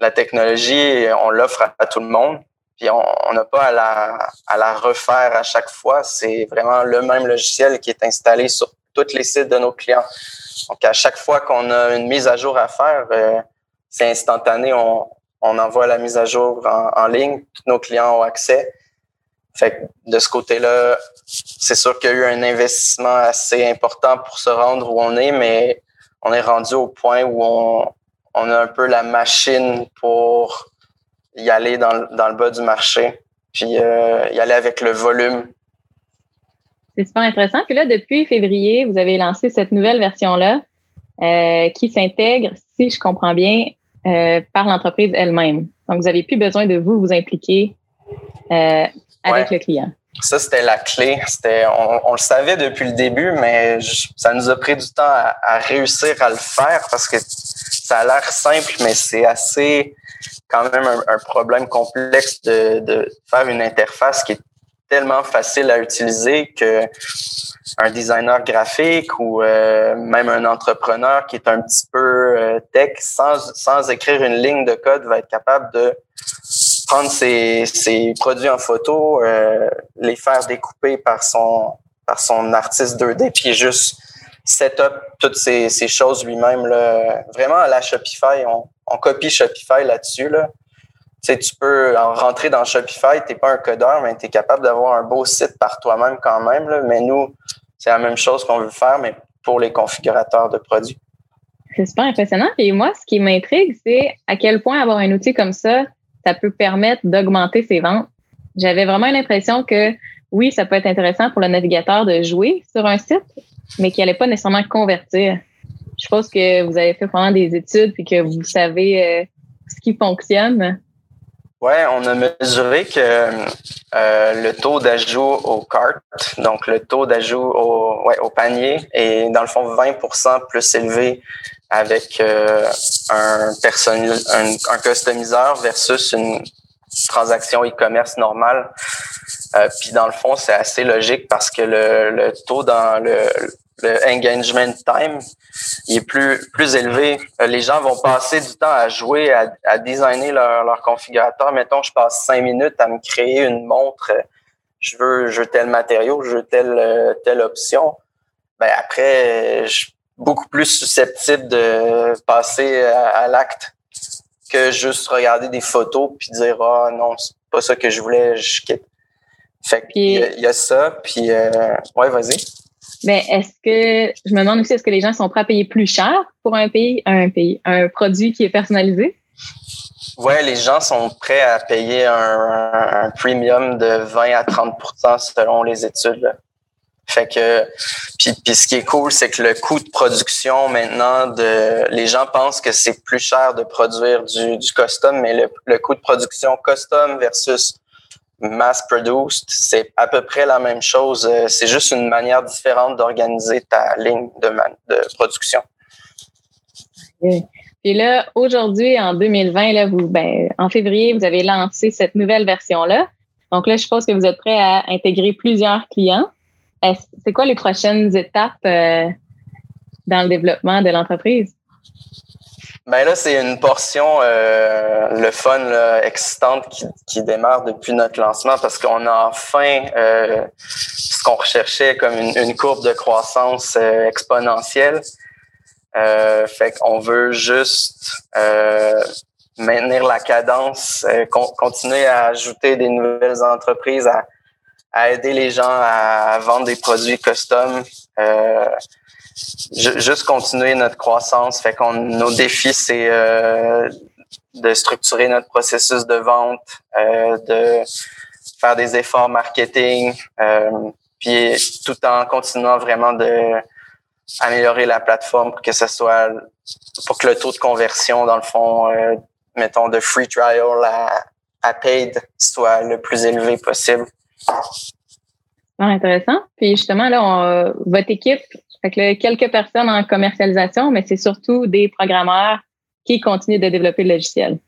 la technologie, on l'offre à, tout le monde. Puis on n'a pas à la, à la refaire à chaque fois. C'est vraiment le même logiciel qui est installé sur tous les sites de nos clients. Donc, à chaque fois qu'on a une mise à jour à faire, euh, c'est instantané. On, on envoie la mise à jour en, en, ligne. Tous nos clients ont accès. Fait que de ce côté-là, c'est sûr qu'il y a eu un investissement assez important pour se rendre où on est, mais on est rendu au point où on, on a un peu la machine pour y aller dans, dans le bas du marché. puis y aller avec le volume. C'est super intéressant. Puis là, depuis février, vous avez lancé cette nouvelle version-là qui s'intègre, si je comprends bien, par l'entreprise elle-même. Donc, vous n'avez plus besoin de vous vous impliquer avec le client. Ça, c'était la clé. C'était, on, le savait depuis le début, mais ça nous a pris du temps à, réussir à le faire parce que ça a l'air simple, mais c'est assez quand même un, problème complexe de, de, faire une interface qui est tellement facile à utiliser que un designer graphique ou euh, même un entrepreneur qui est un petit peu euh, tech sans, sans écrire une ligne de code va être capable de prendre ses, ses produits en photo, euh, les faire découper par son par son artiste 2D, puis juste set up toutes ces, ces choses lui-même. Vraiment, à la Shopify, on, on copie Shopify là-dessus. Là. Tu, peux rentrer dans Shopify, tu n'es pas un codeur, mais tu es capable d'avoir un beau site par toi-même quand même. Mais nous, c'est la même chose qu'on veut faire, mais pour les configurateurs de produits. C'est super impressionnant. Et moi, ce qui m'intrigue, c'est à quel point avoir un outil comme ça ça peut permettre d'augmenter ses ventes. J'avais vraiment l'impression que oui, ça peut être intéressant pour le navigateur de jouer sur un site, mais qu'il n'allait pas nécessairement convertir. Je pense que vous avez fait pendant des études et que vous savez euh, ce qui fonctionne. Oui, on a mesuré que euh, le taux d'ajout au cart, donc le taux d'ajout au, ouais, au panier, est dans le fond 20% plus élevé avec euh, un, un, un, customiseur versus une transaction e-commerce normale. Euh, puis dans le fond, c'est assez logique parce que le, le taux dans le, le, engagement time il est plus, plus élevé. Euh, les gens vont passer du temps à jouer, à, à designer leur, leur configurateur. Mettons, je passe cinq minutes à me créer une montre. Je veux, je veux tel matériau, je veux telle, telle option. Ben après, je beaucoup plus susceptible de passer à, l'acte que juste regarder des photos puis dire ah non c'est pas ça que je voulais je quitte fait qu'il y, a ça puis euh, ouais vas-y mais est-ce que je me demande aussi est-ce que les gens sont prêts à payer plus cher pour un pays un pays un produit qui est personnalisé? Ouais, les gens sont prêts à payer un, un premium de 20 à 30% selon les études. Fait que puis, puis ce qui est cool, c'est que le coût de production maintenant, de les gens pensent que c'est plus cher de produire du, du custom, mais le, le coût de production custom versus mass produced, c'est à peu près la même chose. Euh, c'est juste une manière différente d'organiser ta ligne de, production. Et là, aujourd'hui, en 2020, là, vous, ben, en février, vous avez lancé cette nouvelle version-là. Donc là, je pense que vous êtes prêt à intégrer plusieurs clients. C'est quoi les prochaines étapes euh, dans le développement de l'entreprise? Ben là, c'est une portion, euh, le fun, là, excitante qui, qui, démarre depuis notre lancement parce qu'on a enfin euh, ce qu'on recherchait comme une, une, courbe de croissance euh, exponentielle. Euh, fait qu'on veut juste euh, maintenir la cadence, continuer à ajouter des nouvelles entreprises, à, à aider les gens à, vendre des produits custom. Euh, juste continuer notre croissance. Fait qu'on nos défis, c'est euh, de structurer notre processus de vente, euh, de faire des efforts marketing, euh, puis tout en continuant vraiment de améliorer la plateforme pour que ce soit pour que le taux de conversion, dans le fond, euh, mettons de free trial à, à paid soit le plus élevé possible. intéressant. Puis justement, là, on, votre équipe, fait que quelques personnes en commercialisation, mais c'est surtout des programmeurs qui continuent de développer le logiciel.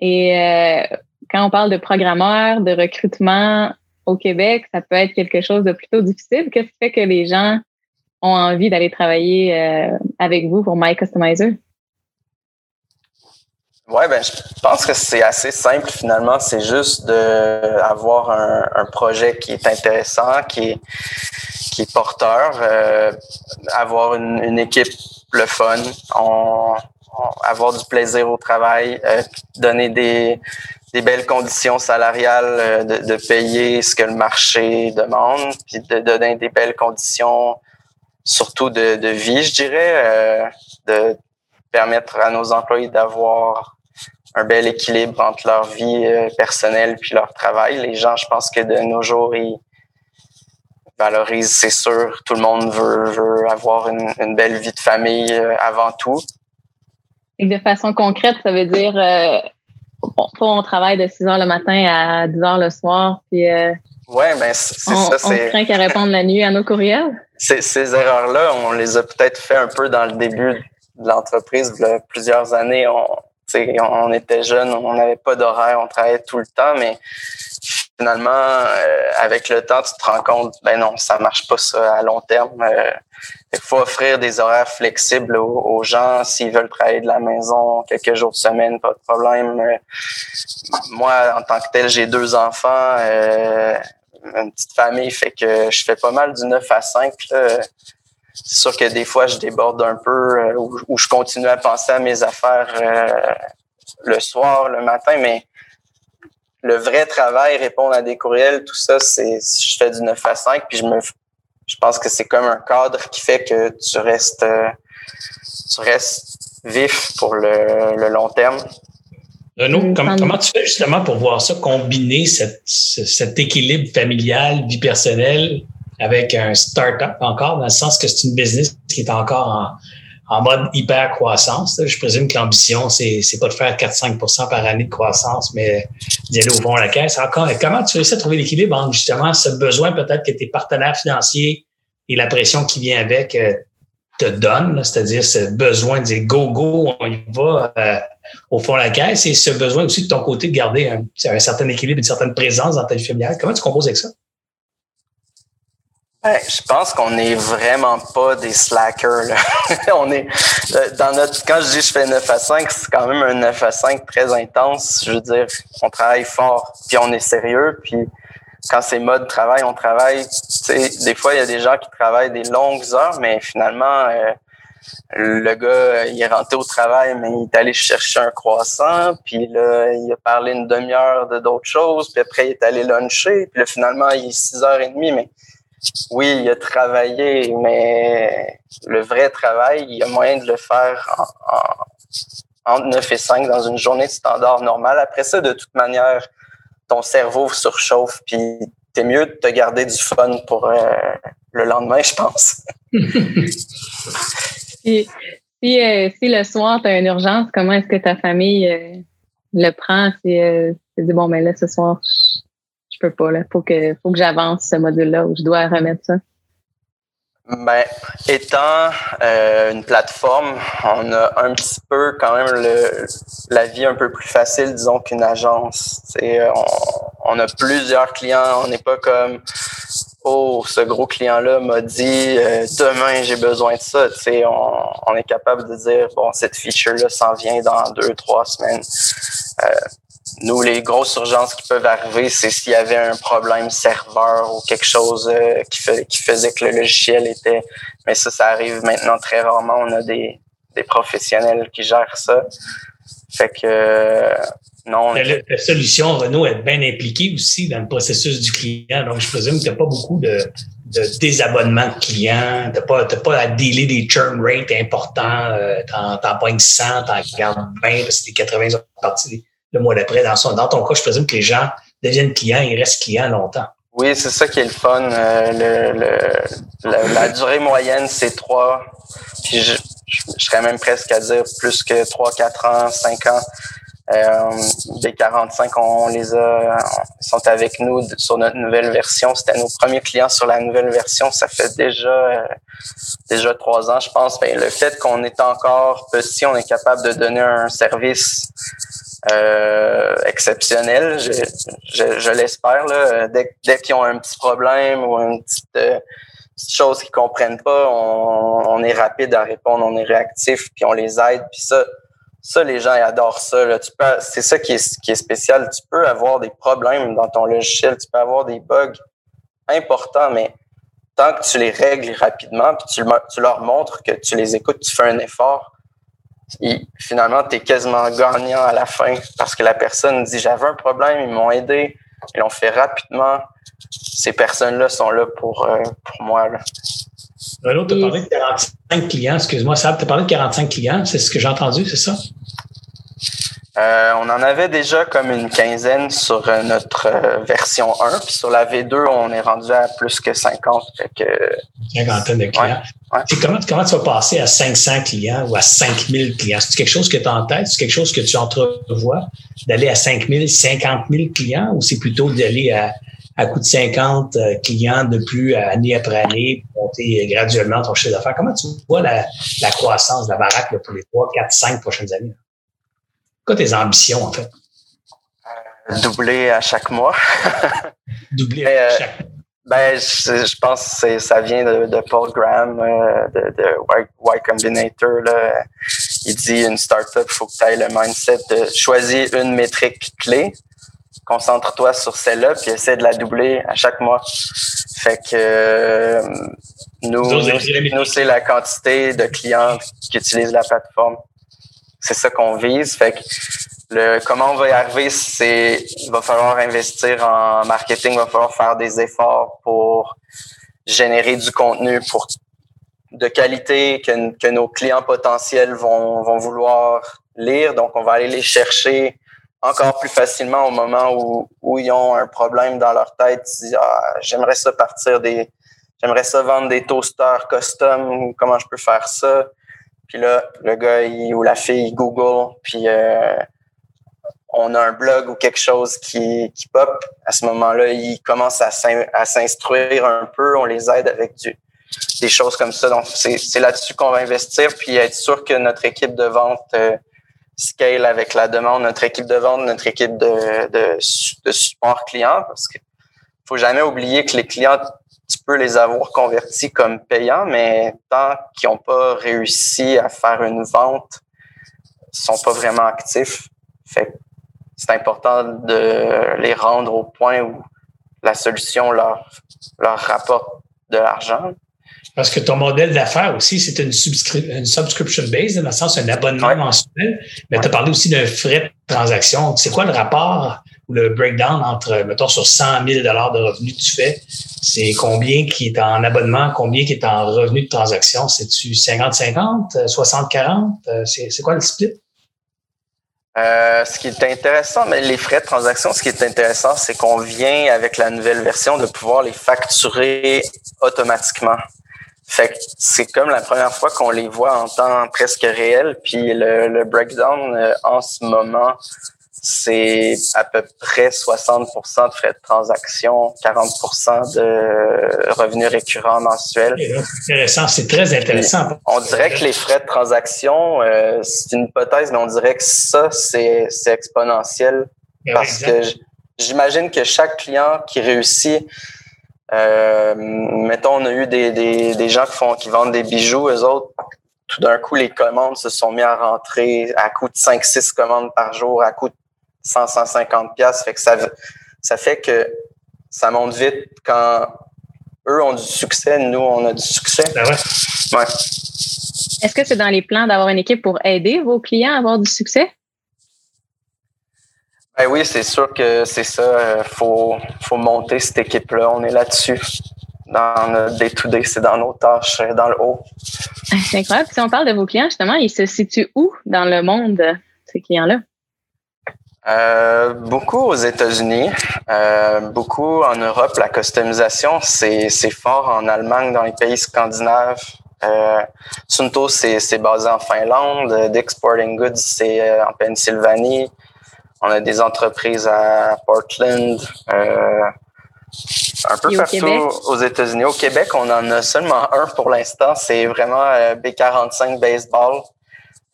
Et euh, quand on parle de programmeurs, de recrutement au Québec, ça peut être quelque chose de plutôt difficile. Qu'est-ce qui fait que les gens ont envie d'aller travailler euh, avec vous pour My Customizer? Ouais, ben je pense que c'est assez simple finalement. C'est juste de avoir un, un, projet qui est intéressant, qui est qui est porteur, euh, avoir une, une, équipe le fun, on, avoir du plaisir au travail, euh, donner des, des belles conditions salariales, euh, de, de, payer ce que le marché demande, puis de donner des belles conditions, surtout de, de vie, je dirais, euh, de permettre à nos employés d'avoir un bel équilibre entre leur vie euh, personnelle puis leur travail. Les gens, je pense que de nos jours, ils valorisent, c'est sûr. Tout le monde veut, veut avoir une, une belle vie de famille euh, avant tout. Et de façon concrète, ça veut dire, euh, on travaille de 6 heures le matin à 10 heures le soir, puis euh, ouais, ben c'est ça. On craint qu'à répondre la nuit à nos courriels? Ces erreurs-là, on les a peut-être fait un peu dans le début de l'entreprise, plusieurs années. On, on était jeunes, on n'avait pas d'horaire, on travaillait tout le temps, mais finalement, euh, avec le temps, tu te rends compte, ben non, ça marche pas ça à long terme. Euh, il faut offrir des horaires flexibles aux, gens s'ils veulent travailler de la maison quelques jours de semaine, pas de problème. Euh, moi, en tant que tel, j'ai deux enfants, une petite famille, fait que je fais pas mal du 9 à 5. C'est sûr que des fois, je déborde un peu ou, je continue à penser à mes affaires le soir, le matin, mais le vrai travail, répondre à des courriels, tout ça, c'est je fais du 9 à 5, puis je me je pense que c'est comme un cadre qui fait que tu restes euh, tu restes vif pour le, long terme. Renaud, comment, tu fais justement pour voir ça, combiner cet équilibre familial, vie personnelle avec un start-up encore, dans le sens que c'est une business qui est encore en, en mode hyper croissance. Je présume que l'ambition, c'est, c'est pas de faire 4-5% par année de croissance, mais d'y aller au fond de la caisse. Encore, comment tu réussis à trouver l'équilibre entre justement ce besoin peut-être que tes partenaires financiers et la pression qui vient avec euh, te donnent, c'est-à-dire ce besoin de dire go, go, on y va euh, au fond de la caisse et ce besoin aussi de ton côté de garder un, un certain équilibre, une certaine présence dans ta vie familiale. Comment tu composes avec ça? Je pense qu'on n'est vraiment pas des slackers. on est euh, dans notre quand je dis je fais 9 à 5, c'est quand même un 9 à 5 très intense. Je veux dire, on travaille fort, puis on est sérieux, puis quand c'est mode travail, on travaille. Des fois, il y a des gens qui travaillent des longues heures, mais finalement, euh, le gars, il est rentré au travail, mais il est allé chercher un croissant, puis là, il a parlé une demi-heure de d'autres choses, puis après, il est allé luncher, puis là, finalement, il est 6h30, mais oui, il a travaillé, mais le vrai travail, il y a moyen de le faire en, entre 9 et 5 dans une journée standard normale. Après ça, de toute manière, ton cerveau surchauffe, puis t'es mieux de te garder du fun pour euh, le lendemain, je pense. si, euh, si, le soir, tu as une urgence, comment est-ce que ta famille euh, le prend? Si tu bon, mais ben là, ce soir, je peux pas. Là. Faut que, faut que j'avance ce module-là où je dois remettre ça. Ben, étant euh, une plateforme, on a un petit peu quand même la vie un peu plus facile, disons, qu'une agence. On, on a plusieurs clients, on n'est pas comme Oh, ce gros client-là m'a dit euh, demain j'ai besoin de ça. On, est capable de dire bon, cette feature-là s'en vient dans deux, trois semaines. Euh, nous, les grosses urgences qui peuvent arriver, c'est s'il y avait un problème serveur ou quelque chose euh, qui, qui faisait que le logiciel était. Mais ça, ça arrive maintenant très rarement. On a des, des professionnels qui gèrent ça. Fait que euh, non. La, solution, Renault, est bien impliquée aussi dans le processus du client. Donc, je présume que tu n'as pas beaucoup de, de désabonnements de clients. Tu n'as pas, pas à dealer des churn rates importants. Euh, t'en, t'en pognes 100, t'en gardes 20 parce que les 80 sont partis le mois d'après. Dans, ton cas, je présume que les gens deviennent clients et restent clients longtemps. Oui, c'est ça qui est le fun. Euh, la, durée moyenne, c'est trois. Puis je, serais même presque à dire plus que trois, quatre ans, cinq ans. Euh, des 45, on les a, ils sont avec nous sur notre nouvelle version. C'était nos premiers clients sur la nouvelle version. Ça fait déjà euh, déjà trois ans, je pense. Ben, le fait qu'on est encore petit, on est capable de donner un service euh, exceptionnel, je, l'espère. Dès, dès qu'ils ont un petit problème ou une petite, euh, chose qu'ils comprennent pas, on, est rapide à répondre, on est réactif, puis on les aide. Puis ça, ça les gens ils adorent ça. Là. Tu peux, c'est ça qui est, qui spécial. Tu peux avoir des problèmes dans ton logiciel, tu peux avoir des bugs importants, mais tant que tu les règles rapidement, puis tu leur montres que tu les écoutes, tu fais un effort, finalement, tu es quasiment gagnant à la fin parce que la personne dit J'avais un problème, ils m'ont aidé, ils l'ont fait rapidement. Ces personnes-là sont là pour, euh, pour moi. Là. Renaud, tu as parlé de 45 clients, excuse-moi, Sab, tu as parlé de 45 clients, c'est ce que j'ai entendu, c'est ça? Euh, on en avait déjà comme une quinzaine sur euh, notre euh, version 1, puis sur la V2, on est rendu à plus que 50. Fait que, Cinquantaine de clients. Ouais, Comment, comment tu vas passer à 500 clients ou à 5000 clients? C'est quelque chose que tu as en tête? C'est quelque chose que tu entrevois d'aller à 5000, 50 000 clients ou c'est plutôt d'aller à, à coût de 50 clients de plus année après année, monter graduellement ton chiffre d'affaires? Comment tu vois la, la croissance de la baraque là, pour les 3, 4, 5 prochaines années? Quoi tes ambitions, en fait? Euh, doubler à chaque mois. doubler à euh, chaque mois. Ben, je, je, pense que ça vient de, de Paul Graham, euh, de, de y, Combinator. Là. Il dit une startup, il faut que tu aies le mindset de choisir une métrique clé, concentre-toi sur celle-là, puis essaie de la doubler à chaque mois. Fait que nous, nous, nous c'est la quantité de clients qui utilisent la plateforme c'est ça qu'on vise. Fait que le comment on va y arriver, c'est il va falloir investir en marketing, il va falloir faire des efforts pour générer du contenu pour de qualité que, nos clients potentiels vont, vont vouloir lire. Donc, on va aller les chercher encore plus facilement au moment où, où ils ont un problème dans leur tête. Ah, j'aimerais ça partir des, j'aimerais ça vendre des toasters custom. Comment je peux faire ça? Puis là, le gars ou la fille Google, puis euh, on a un blog ou quelque chose qui, qui pop. À ce moment-là, ils commencent à s'instruire un peu. On les aide avec du, des choses comme ça. Donc, c'est là-dessus qu'on va investir, puis être sûr que notre équipe de vente euh, scale avec la demande, notre équipe de vente, notre équipe de, de, de support client, parce que faut jamais oublier que les clients tu peux les avoir convertis comme payants, mais tant qu'ils n'ont pas réussi à faire une vente, ils sont pas vraiment actifs. Fait c'est important de les rendre au point où la solution leur, leur rapporte de l'argent. Parce que ton modèle d'affaires aussi, c'est une, une, subscription base, dans le sens un abonnement mensuel. Mais tu as parlé aussi d'un frais de transaction. C'est quoi le rapport le breakdown entre, mettons, sur 100 000 de revenus que tu fais, c'est combien qui est en abonnement, combien qui est en revenu de transaction? C'est-tu 50-50, 60-40? C'est quoi le split? Euh, ce qui est intéressant, mais les frais de transaction, ce qui est intéressant, c'est qu'on vient avec la nouvelle version de pouvoir les facturer automatiquement. Fait que c'est comme la première fois qu'on les voit en temps presque réel. Puis le, le breakdown euh, en ce moment, c'est à peu près 60% de frais de transaction, 40% de revenus récurrents mensuels. Intéressant, c'est très intéressant. on dirait que les frais de transaction, euh, c'est une hypothèse, mais on dirait que ça, c'est exponentiel. parce que j'imagine que chaque client qui réussit, euh, mettons, on a eu des, des, des gens qui font qui vendent des bijoux, eux autres, tout d'un coup, les commandes se sont mis à rentrer à coût de 5-6 commandes par jour, à coût de 100, 150 pièces. Fait que ça, ça fait que ça monte vite quand eux ont du succès, nous, on a du succès. Ben ouais? Ouais. Est-ce que c'est dans les plans d'avoir une équipe pour aider vos clients à avoir du succès? Ben oui, c'est sûr que c'est ça. Il faut, faut monter cette équipe-là. On est là-dessus. Dans notre day-to-day, c'est dans nos tâches, dans le haut. C'est incroyable. Si on parle de vos clients, justement, ils se situent où dans le monde, ces clients-là? Euh, beaucoup aux États-Unis, euh, beaucoup en Europe. La customisation, c'est, fort en Allemagne, dans les pays scandinaves. Euh, Sunto, c'est, basé en Finlande. D'Exporting Goods, c'est euh, en Pennsylvanie. On a des entreprises à Portland. Euh, un peu partout aux États-Unis. Au Québec, on en a seulement un pour l'instant. C'est vraiment B45 Baseball.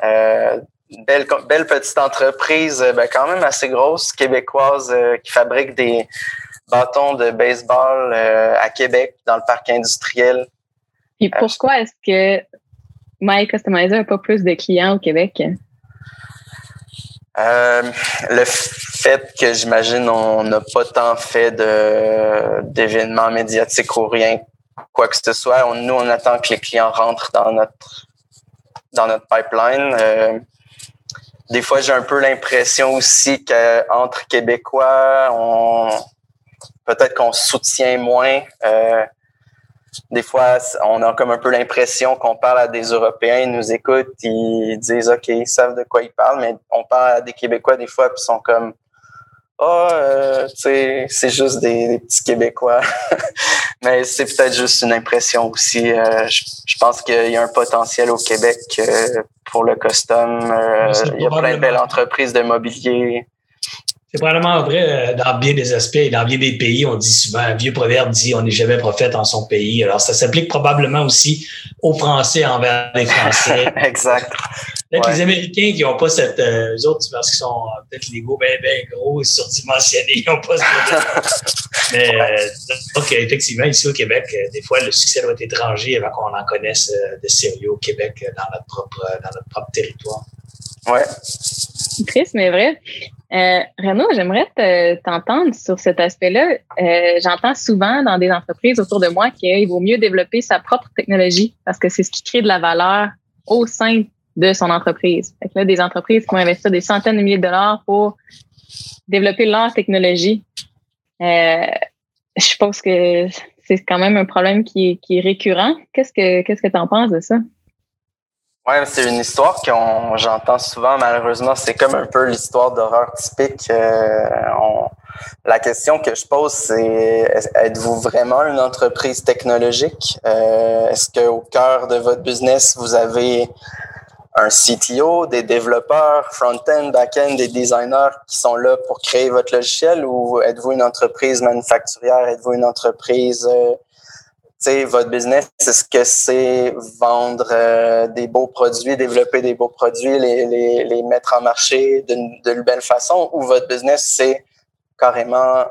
Euh, belle, belle petite entreprise, euh, ben, quand même assez grosse, québécoise, euh, qui fabrique des bâtons de baseball euh, à Québec, dans le parc industriel. Et pourquoi est-ce que My Customizer n'a pas plus de clients au Québec? le fait que j'imagine on n'a pas tant fait de d'événements médiatiques ou rien, quoi que ce soit. On, nous, on attend que les clients rentrent dans notre dans notre pipeline des fois, j'ai un peu l'impression aussi qu'entre Québécois, on peut-être qu'on soutient moins. Euh, des fois, on a comme un peu l'impression qu'on parle à des Européens, ils nous écoutent, ils disent OK, ils savent de quoi ils parlent, mais on parle à des Québécois des fois, puis ils sont comme Ah, oh, tu sais, c'est juste des, petits Québécois. mais c'est peut-être juste une impression aussi. Euh, je, pense qu'il y a un potentiel au Québec euh, pour le custom. il y a plein de belles entreprises de mobilier. C'est probablement vrai euh, dans bien des aspects et dans bien des pays. On dit souvent, un vieux proverbe dit on n'est jamais prophète en son pays. Alors, ça s'applique probablement aussi aux Français envers les Français. exact. Peut-être les Américains qui n'ont pas cette. Euh, eux autres, parce qu'ils sont euh, peut-être les gros, bien, bien gros et surdimensionnés, ils n'ont pas ce Mais, euh, donc, effectivement, ici au Québec, des fois, le succès doit être étranger avant qu'on en connaisse de sérieux au Québec dans notre propre, dans notre propre territoire. Ouais. Triste, mais vrai. Euh, Renaud, j'aimerais t'entendre sur cet aspect-là. Euh, j'entends souvent dans des entreprises autour de moi qu'il vaut mieux développer sa propre technologie parce que c'est ce qui crée de la valeur au sein de son entreprise. Là, des entreprises qui vont investir des centaines de milliers de dollars pour développer leur technologie. Euh, je pense que c'est quand même un problème qui est, qui est récurrent. Qu'est-ce que qu'est-ce que tu en penses de ça? Ouais, c'est une histoire que j'entends souvent. Malheureusement, c'est comme un peu l'histoire d'horreur typique. Euh, la question que je pose, c'est êtes-vous vraiment une entreprise technologique? Euh, Est-ce que au cœur de votre business, vous avez un CTO, des développeurs, front-end, back-end, des designers qui sont là pour créer votre logiciel? Ou êtes-vous une entreprise manufacturière, êtes-vous une entreprise euh, votre business, est-ce que c'est vendre euh, des beaux produits, développer des beaux produits, les, mettre en marché d'une belle façon, ou votre business, c'est carrément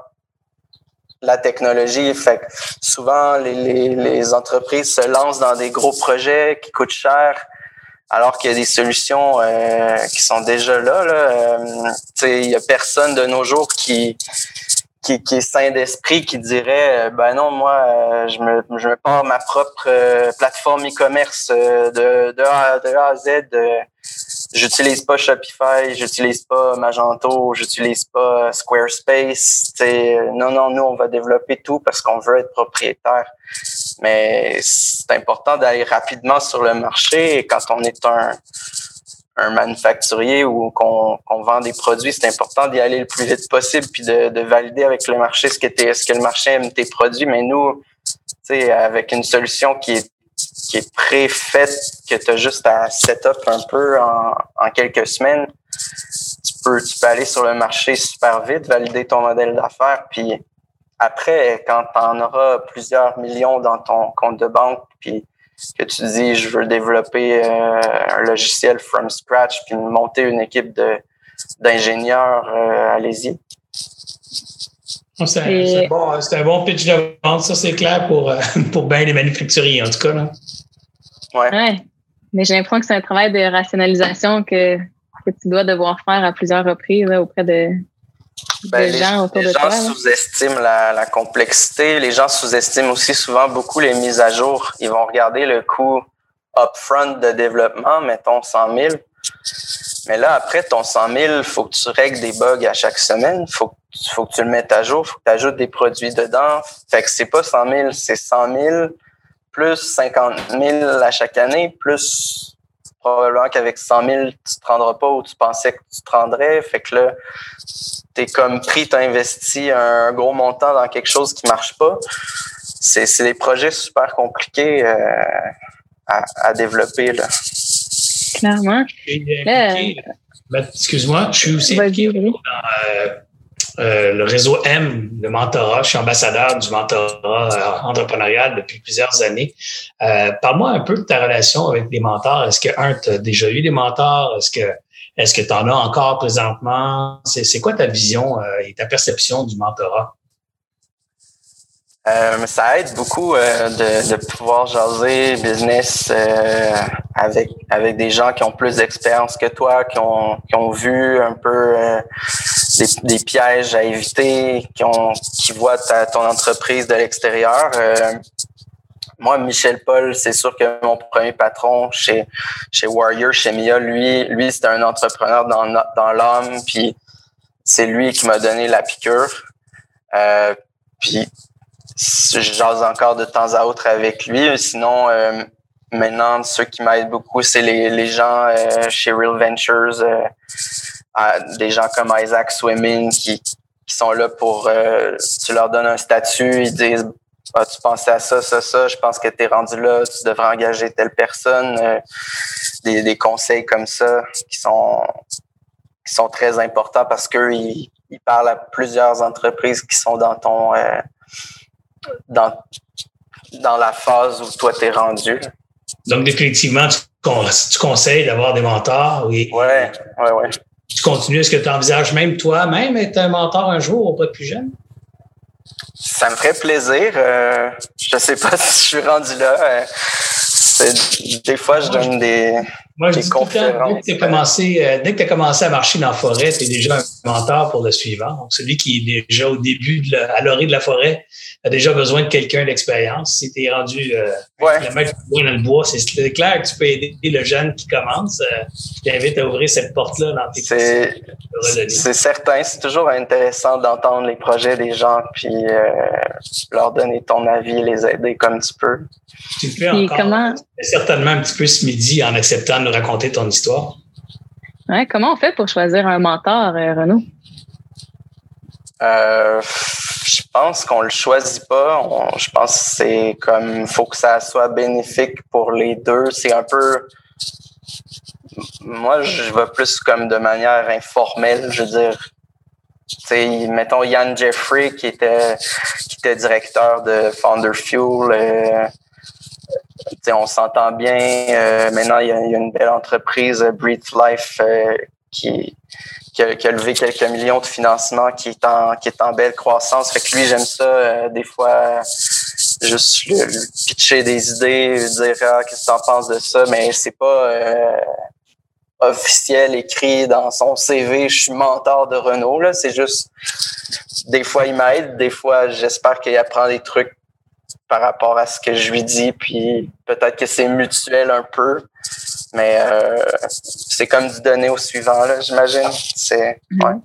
la technologie? Fait souvent, les, entreprises se lancent dans des gros projets qui coûtent cher, alors qu'il y a des solutions euh, qui sont déjà là. là. Euh, il y a personne de nos jours qui qui, qui est sain d'esprit, qui dirait euh, ben non, moi, euh, je me je me pars ma propre euh, plateforme e-commerce de, de, a, de A à Z. j'utilise pas Shopify, j'utilise pas Magento, j'utilise pas Squarespace. T'sais, non, non, nous, on va développer tout parce qu'on veut être propriétaire. Mais c'est important d'aller rapidement sur le marché quand on est un un manufacturier ou qu'on vend des produits, c'est important d'y aller le plus vite possible puis de, de valider avec le marché ce que, es, ce que le marché aime tes produits. Mais nous, avec une solution qui est, qui est pré-faite, que tu as juste à set up un peu en, en quelques semaines, tu peux, tu peux aller sur le marché super vite, valider ton modèle d'affaires, puis après, quand tu en auras plusieurs millions dans ton compte de banque, puis que tu dis je veux développer euh, un logiciel from scratch puis monter une équipe de d'ingénieurs, euh, allez-y. C'est un, bon, un, bon, pitch de vente, ça c'est clair pour, euh, pour bien les manufacturiers en tout cas. Là. Ouais. ouais. Mais j'ai l'impression que c'est un travail de rationalisation que, que tu dois devoir faire à plusieurs reprises auprès de, ben, les gens, sous-estiment la, complexité. Les gens sous-estiment aussi souvent beaucoup les mises à jour. Ils vont regarder le coût upfront de développement, mettons 100 000. Mais là, après ton 100 000, il faut que tu règles des bugs à chaque semaine. Il faut, faut que tu le mettes à jour. Il faut que tu ajoutes des produits dedans. Fait que c'est pas 100 000, c'est 100 000 plus 50 000 à chaque année, plus probablement qu'avec 100 000, tu te rendras pas où tu pensais que tu te rendrais. Fait que là, t'es comme pris, t'as investi un gros montant dans quelque chose qui marche pas. C'est, c'est des projets super compliqués euh, à, à, développer, là. Clairement. Ben, excuse-moi, je suis aussi dans, euh, le réseau M de mentorat. Je suis ambassadeur du mentorat euh, entrepreneurial depuis plusieurs années. Euh, Parle-moi un peu de ta relation avec des mentors. Est-ce que, un, tu as déjà eu des mentors? Est-ce que est-ce que tu en as encore présentement? C'est quoi ta vision euh, et ta perception du mentorat? Euh, ça aide beaucoup euh, de, de, pouvoir jaser business euh, avec avec des gens qui ont plus d'expérience que toi, qui ont qui ont vu un peu euh, des, des, pièges à éviter, qui ont qui voient ta, ton entreprise de l'extérieur. moi, Michel Paul, c'est sûr que mon premier patron chez chez Warrior, chez Mia, lui, lui c'était un entrepreneur dans dans l'âme, puis c'est lui qui m'a donné la piqûre. puis je jase encore de temps à autre avec lui. Sinon, maintenant, ceux qui m'aident beaucoup, c'est les, les gens chez Real Ventures, des gens comme Isaac Swimming qui, qui sont là pour, tu leur donnes un statut, ils disent, ah, tu pensais à ça, ça, ça, je pense que tu es rendu là, tu devrais engager telle personne. Euh, des, des, conseils comme ça qui sont, qui sont très importants parce qu'ils ils parlent à plusieurs entreprises qui sont dans ton euh, dans, dans la phase où toi tu es rendu. Donc, définitivement, tu, tu conseilles d'avoir des mentors. Oui. Ouais, ouais, ouais. Tu continues. Est-ce que tu envisages même toi-même être un mentor un jour auprès de plus jeunes? Ça me ferait plaisir. Euh, je sais pas si je suis rendu là. Euh, des fois, je donne des, Moi, je dis conférences. dès que tu as commencé, euh, dès que as commencé à marcher dans la forêt, tu es déjà un mentor pour le suivant. Donc, celui qui est déjà au début, de à l'orée de la forêt, a déjà besoin de quelqu'un d'expérience. Si tu es rendu euh, le mec dans le bois, c'est clair que tu peux aider le jeune qui commence. Euh, je t'invite à ouvrir cette porte-là dans tes C'est certain. C'est toujours intéressant d'entendre les projets des gens puis euh, leur donner ton avis, les aider comme tu peux. Tu le fais encore? Comment... Certainement un petit peu ce midi en acceptant de nous raconter ton histoire. Ouais, comment on fait pour choisir un mentor, Renaud? Euh, je pense qu'on le choisit pas. je pense que c'est comme faut que ça soit bénéfique pour les deux. C'est un peu moi je vais plus comme de manière informelle, je veux dire. sais, mettons Yann Jeffrey qui était qui était directeur de Founder Fuel. Euh, on s'entend bien. Euh, maintenant, il y, a, une belle entreprise, Breathe Life, euh, qui, qui a, levé quelques millions de financement, qui est en, qui est en belle croissance. Fait que lui, j'aime ça, euh, des fois, juste le, pitcher des idées, dire, ah, qu'est-ce que tu en penses de ça, mais c'est pas euh, officiel, écrit dans son CV, je suis mentor de Renault, là. C'est juste, des fois, il m'aide, des fois, j'espère qu'il apprend des trucs par rapport à ce que je lui dis, puis peut-être que c'est mutuel un peu. Mais euh, c'est comme du donner au suivant, là, j'imagine. C'est, mhm. ouais.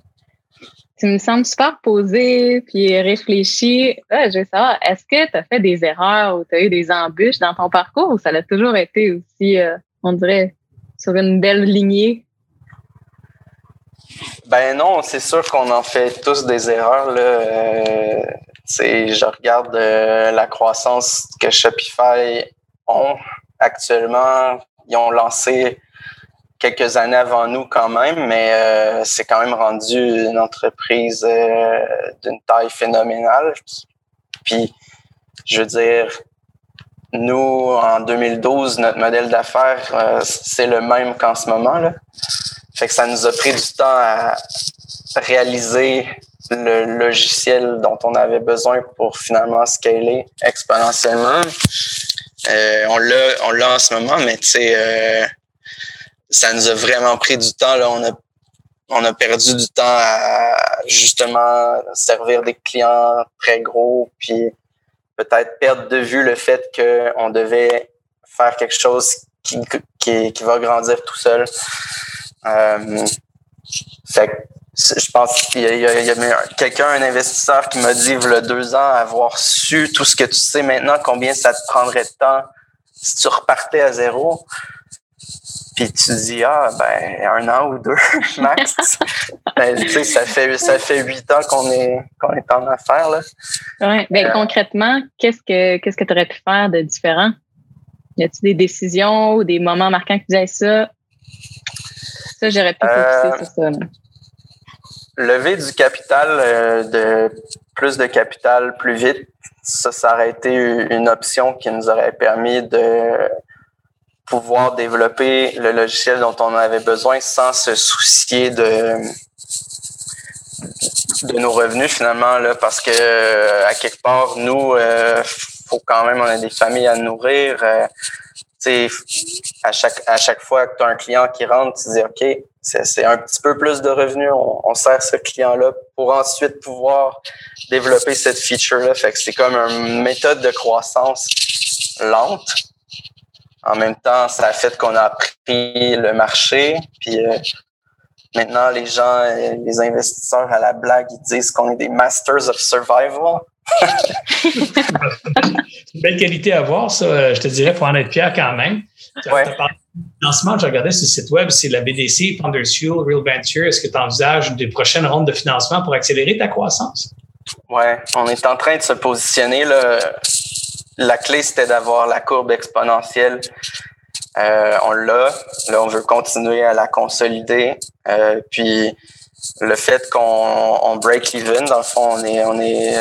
Tu me sembles super posé puis réfléchi. je veux savoir, est-ce que tu as fait des erreurs ou tu as eu des embûches dans ton parcours ou ça a toujours été aussi, euh, on dirait, sur une belle lignée? Ben non, c'est sûr qu'on en fait tous des erreurs. Là. Euh, je regarde la croissance que Shopify ont actuellement ils ont lancé quelques années avant nous quand même, mais euh, c'est quand même rendu une entreprise euh, d'une taille phénoménale. Puis, je veux dire, nous, en 2012, notre modèle d'affaires, euh, c'est le même qu'en ce moment. Là. Fait que ça nous a pris du temps à réaliser le logiciel dont on avait besoin pour finalement scaler exponentiellement. Euh, on l'a, on l'a en ce moment, mais euh, ça nous a vraiment pris du temps. Là, on a, on a perdu du temps à justement servir des clients très gros, puis peut-être perdre de vue le fait qu'on devait faire quelque chose qui, qui va grandir tout seul. Euh, fait je pense qu'il y a, quelqu'un, un investisseur qui m'a dit, il y a deux ans, avoir su tout ce que tu sais maintenant, combien ça te prendrait de temps si tu repartais à zéro? Puis tu dis, ah, ben, un an ou deux, max. ben, tu sais, ça fait, ça fait huit ans qu'on est, qu'on est en affaires, là. Ouais. Ben, euh, concrètement, qu'est-ce que, qu'est-ce que tu aurais pu faire de différent? Y a-t-il des décisions ou des moments marquants qui disaient ça? Ça, euh, lever du capital, euh, de plus de capital plus vite, ça, aurait été une option qui nous aurait permis de pouvoir développer le logiciel dont on avait besoin sans se soucier de nos revenus finalement parce que à quelque part nous euh, faut quand même on a des familles à nourrir euh, à chaque, à chaque fois que tu as un client qui rentre, tu dis OK, c'est un petit peu plus de revenus, on, sert ce client-là pour ensuite pouvoir développer cette feature-là. Fait que c'est comme une méthode de croissance lente. En même temps, ça a fait qu'on a appris le marché. Puis euh, maintenant, les gens, les investisseurs à la blague, ils disent qu'on est des masters of survival. C'est une belle qualité à voir, ça. Je te dirais, pour en être fier quand même. Ouais. Financement, je regardais sur le site web, c'est la BDC, Founders Fuel, Real Venture. Est-ce que tu envisages des prochaines rondes de financement pour accélérer ta croissance? Oui, on est en train de se positionner. Là. La clé, c'était d'avoir la courbe exponentielle. Euh, on l'a. Là, on veut continuer à la consolider. Euh, puis le fait qu'on on break even, dans le fond, on est on est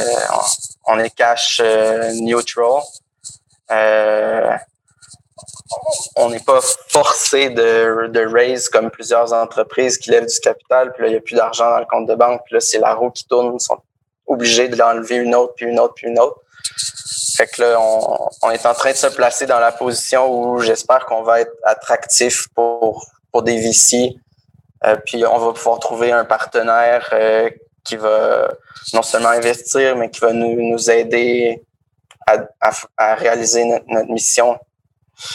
on est cash euh, neutral. Euh, on n'est pas forcé de, de raise comme plusieurs entreprises qui lèvent du capital, puis là, il n'y a plus d'argent dans le compte de banque, puis là, c'est la roue qui tourne, ils sont obligés de l'enlever une autre, puis une autre, puis une autre. Fait que là, on, on est en train de se placer dans la position où j'espère qu'on va être attractif pour, pour des VC. Euh, puis on va pouvoir trouver un partenaire euh, qui va non seulement investir, mais qui va nous, nous aider à, à, à réaliser notre, notre mission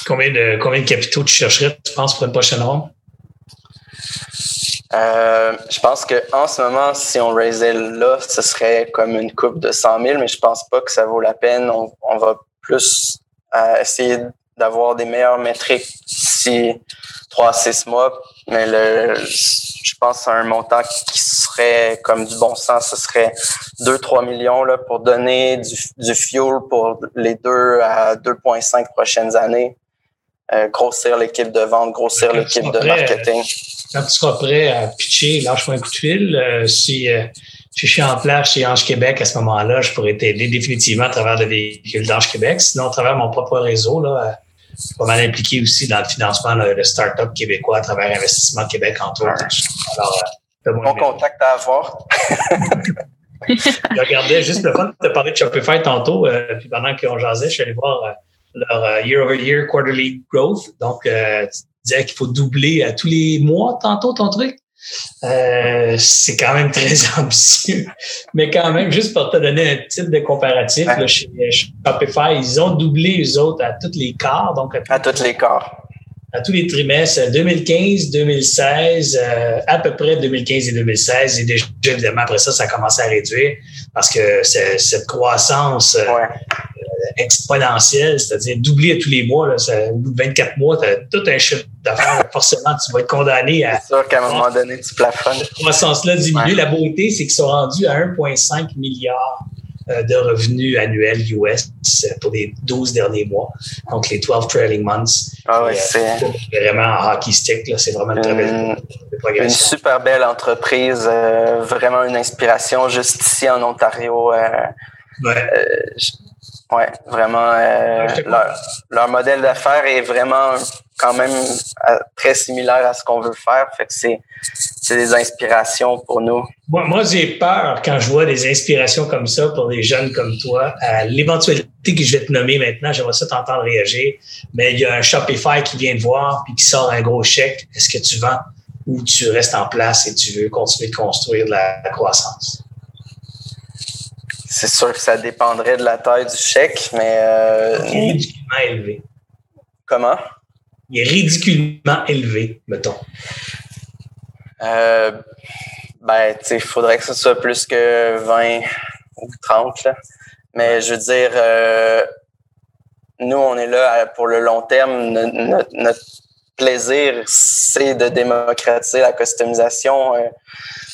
Combien de, combien de capitaux tu chercherais, tu penses, pour une prochaine ronde? Euh, je pense qu'en ce moment, si on raisait là, ce serait comme une coupe de 100 000, mais je pense pas que ça vaut la peine. On, on va plus euh, essayer d'avoir des meilleures métriques d'ici 3 à 6 mois. Mais le, je pense à un montant qui serait comme du bon sens, ce serait 2-3 millions là, pour donner du, du fuel pour les 2 à 2,5 prochaines années. Euh, grossir l'équipe de vente, grossir l'équipe de marketing. Quand tu seras prêt à pitcher, lâche-moi un coup de fil. Euh, si euh, je suis en place chez Ange Québec à ce moment-là, je pourrais t'aider définitivement à travers le véhicule d'Ange Québec. Sinon, à travers mon propre réseau, là, je suis pas mal impliqué aussi dans le financement de start-up québécois à travers Investissement Québec, entre autres. Alors, euh, mon contact à avoir. je regardais juste le fun de parler de Shopify tantôt, euh, puis pendant qu'on jasait, je suis allé voir euh, leur euh, year-over-year quarterly growth. Donc, tu disais qu'il faut doubler à tous les mois tantôt ton truc? Euh, c'est quand même très ambitieux. Mais quand même, juste pour te donner un titre de comparatif, là, chez Shopify, ils ont doublé eux autres à tous les quarts. Donc à, tous les quarts. À tous les trimestres, 2015, 2016, euh, à peu près 2015 et 2016. Et déjà, évidemment, après ça, ça a commencé à réduire parce que cette croissance euh, ouais exponentielle, c'est-à-dire doubler à tous les mois. Là, ça, au bout de 24 mois, tu as tout un chiffre d'affaires. Forcément, tu vas être condamné à. C'est sûr qu'à un moment donné, tu plafonnes. Cette croissance-là diminue. Ouais. La beauté, c'est qu'ils sont rendus à 1,5 milliard de revenus annuels US pour les 12 derniers mois, donc les 12 trailing months. Ah ouais, c'est vraiment en hockey stick, c'est vraiment une très belle Une super belle entreprise, euh, vraiment une inspiration juste ici en Ontario. Euh, ouais. euh, oui, vraiment. Euh, leur, leur, modèle d'affaires est vraiment quand même très similaire à ce qu'on veut faire. Fait que c'est, c'est des inspirations pour nous. Moi, moi, j'ai peur quand je vois des inspirations comme ça pour des jeunes comme toi. À l'éventualité que je vais te nommer maintenant, j'aimerais ça t'entendre réagir. Mais il y a un Shopify qui vient te voir puis qui sort un gros chèque. Est-ce que tu vends ou tu restes en place et tu veux continuer de construire de la croissance? C'est sûr que ça dépendrait de la taille du chèque, mais. Euh, il est ridiculement élevé. Comment? Il est ridiculement élevé, mettons. Euh, ben, tu sais, il faudrait que ce soit plus que 20 ou 30, là. Mais je veux dire, euh, nous, on est là pour le long terme. Notre, notre plaisir, c'est de démocratiser la customisation. Euh,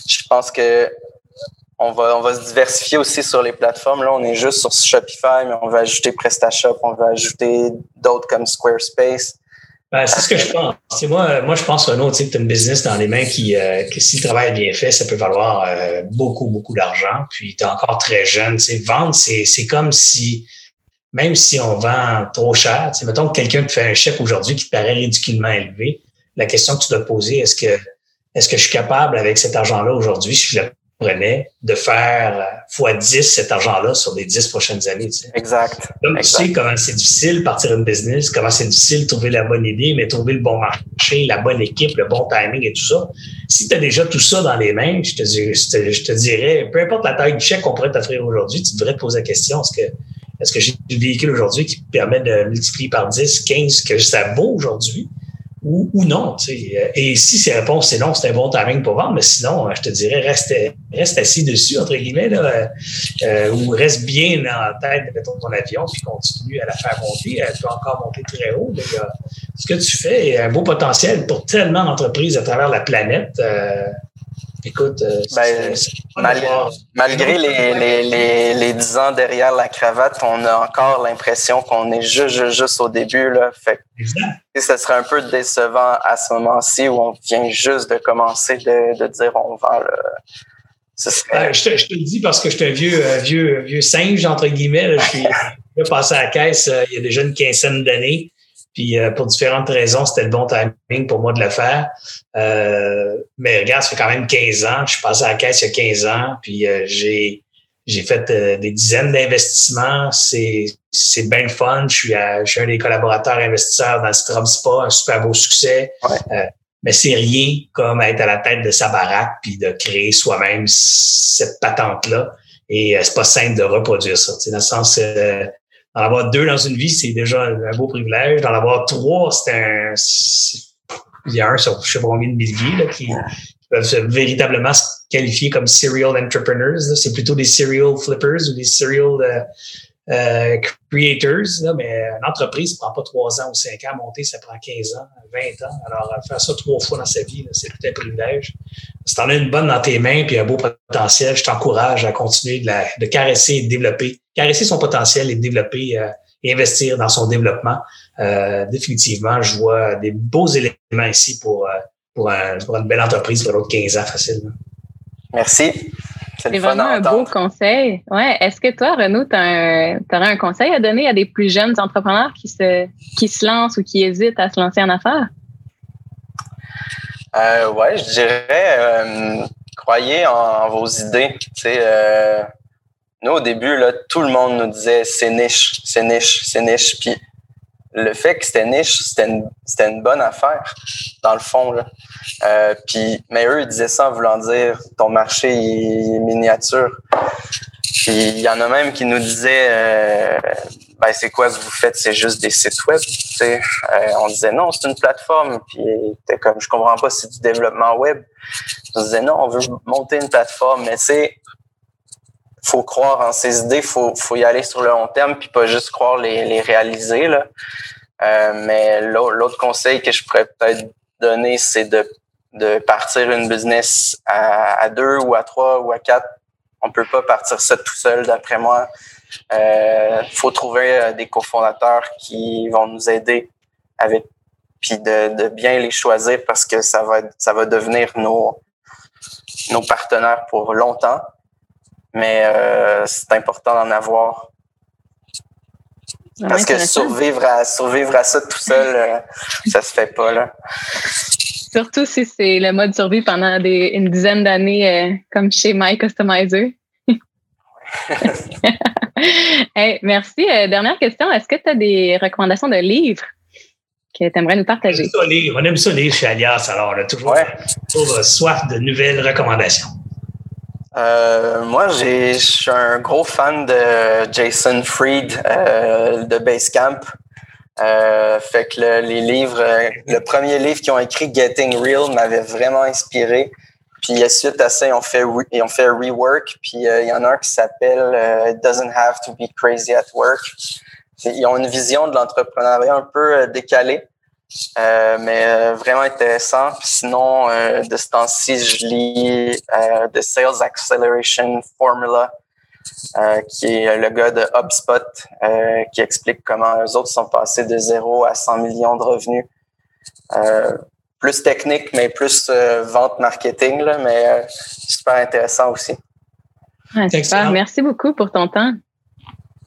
je pense que on va, on va se diversifier aussi sur les plateformes. Là, on est juste sur Shopify, mais on va ajouter PrestaShop, on va ajouter d'autres comme Squarespace. Ben, c'est ce que je pense. Moi, moi, je pense un autre type de business dans les mains qui, euh, que si le travail est bien fait, ça peut valoir euh, beaucoup, beaucoup d'argent. Puis tu es encore très jeune. Vendre, c'est, c'est comme si, même si on vend trop cher, mettons que quelqu'un te fait un chèque aujourd'hui qui te paraît ridiculement élevé, la question que tu dois poser, est-ce que est-ce que je suis capable avec cet argent-là aujourd'hui, de faire x10 cet argent-là sur les 10 prochaines années. Tu sais. Exact. Comme tu sais comment c'est difficile partir une business, comment c'est difficile trouver la bonne idée, mais trouver le bon marché, la bonne équipe, le bon timing et tout ça. Si tu as déjà tout ça dans les mains, je te, je te, je te dirais, peu importe la taille du chèque qu'on pourrait t'offrir aujourd'hui, tu devrais te poser la question, est-ce que est-ce que j'ai du véhicule aujourd'hui qui permet de multiplier par 10, 15 que ça vaut aujourd'hui? Ou, ou non. Et si ces réponses c'est non, c'est un bon timing pour vendre, mais sinon, je te dirais, reste, reste assis dessus, entre guillemets, là, euh, ou reste bien en tête de ton avion, puis continue à la faire monter. Elle peut encore monter très haut. ce que tu fais est un beau potentiel pour tellement d'entreprises à travers la planète. Euh, Écoute, euh, ben, malgré, les, les, les, les, 10 ans derrière la cravate, on a encore l'impression qu'on est juste, juste, au début. Là. Fait que, ce serait un peu décevant à ce moment-ci où on vient juste de commencer de, de dire on vend. le. Ben, je, te, je, te, le dis parce que je suis un vieux, euh, vieux, vieux singe, entre guillemets. Je suis passé à la caisse euh, il y a déjà une quinzaine d'années. Puis euh, pour différentes raisons, c'était le bon timing pour moi de le faire. Euh, mais regarde, ça fait quand même 15 ans. Je suis passé à la caisse il y a 15 ans. Puis euh, j'ai j'ai fait des dizaines d'investissements. C'est c'est bien fun. Je suis, je suis un des collaborateurs investisseurs dans Strom Spa, un super beau succès. mais c'est rien comme être à la tête de sa baraque puis de créer soi-même cette patente-là. Et c'est pas simple de reproduire ça. Dans le sens, D'en avoir deux dans une vie, c'est déjà un beau privilège. D'en avoir trois, c'est un. Il y a un sur je sais de milliers là, qui, peuvent véritablement se qualifier comme serial entrepreneurs. C'est plutôt des serial flippers ou des serial euh, euh, creators. Là, mais une entreprise, ça prend pas trois ans ou cinq ans à monter, ça prend 15 ans, 20 ans. Alors, faire ça trois fois dans sa vie, c'est tout un privilège. Si tu en as une bonne dans tes mains puis un beau potentiel, je t'encourage à continuer de, la, de caresser et de développer caresser son potentiel et développer euh, et investir dans son développement. Euh, définitivement, je vois des beaux éléments ici pour, euh, pour, une belle entreprise pour l'autre 15 ans facilement. Merci. C'est vraiment un beau conseil. Ouais. Est-ce que toi, Renaud, tu aurais un conseil à donner à des plus jeunes entrepreneurs qui se, qui se lancent ou qui hésitent à se lancer en affaires? Euh, ouais, je dirais, croyez en, vos idées. Sais, nous, au début, là, tout le monde nous disait c'est niche, c'est niche, c'est niche. Puis le fait que c'était niche, c'était une, une bonne affaire, dans le fond. Là. Euh, puis, mais eux, ils disaient ça en voulant dire ton marché est miniature. Puis il y en a même qui nous disaient euh, ben c'est quoi ce que vous faites, c'est juste des sites web. Euh, on disait non, c'est une plateforme. Puis comme je comprends pas, c'est du développement web. On disait non, on veut monter une plateforme, mais c'est faut croire en ses idées, faut faut y aller sur le long terme, puis pas juste croire les, les réaliser là. Euh, mais l'autre conseil que je pourrais peut-être donner, c'est de, de partir une business à, à, deux ou à trois ou à quatre. On peut pas partir ça tout seul, d'après moi. Euh, faut trouver euh, des cofondateurs qui vont nous aider avec, puis de, de bien les choisir parce que ça va ça va devenir nos nos partenaires pour longtemps mais euh, c'est important d'en avoir. Parce que survivre à, survivre à ça tout seul, euh, ça se fait pas. Là. Surtout si c'est le mode survie pendant des, une dizaine d'années, euh, comme chez My Customizer. hey, merci. dernière question. Est-ce que tu as des recommandations de livres que tu aimerais nous partager? On aime ça lire, chez Alias. Alors, on a toujours, toujours soif de nouvelles recommandations. Euh, moi, je suis un gros fan de Jason Fried euh, de Basecamp. Euh, fait que les livres, euh, le premier livre qu'ils ont écrit, Getting Real, m'avait vraiment inspiré. Puis suite à ça, ils ont fait, ils ont fait un rework. Puis il y en a un qui s'appelle It Doesn't Have to Be Crazy at Work. Ils ont une vision de l'entrepreneuriat un peu décalée. Euh, mais euh, vraiment intéressant. sinon, euh, de ce temps-ci, je lis The Sales Acceleration Formula, qui est le gars de HubSpot, qui explique comment eux autres sont passés de 0 à 100 millions de revenus. Plus technique, mais plus vente marketing, là, mais super intéressant aussi. super. Merci beaucoup pour ton temps.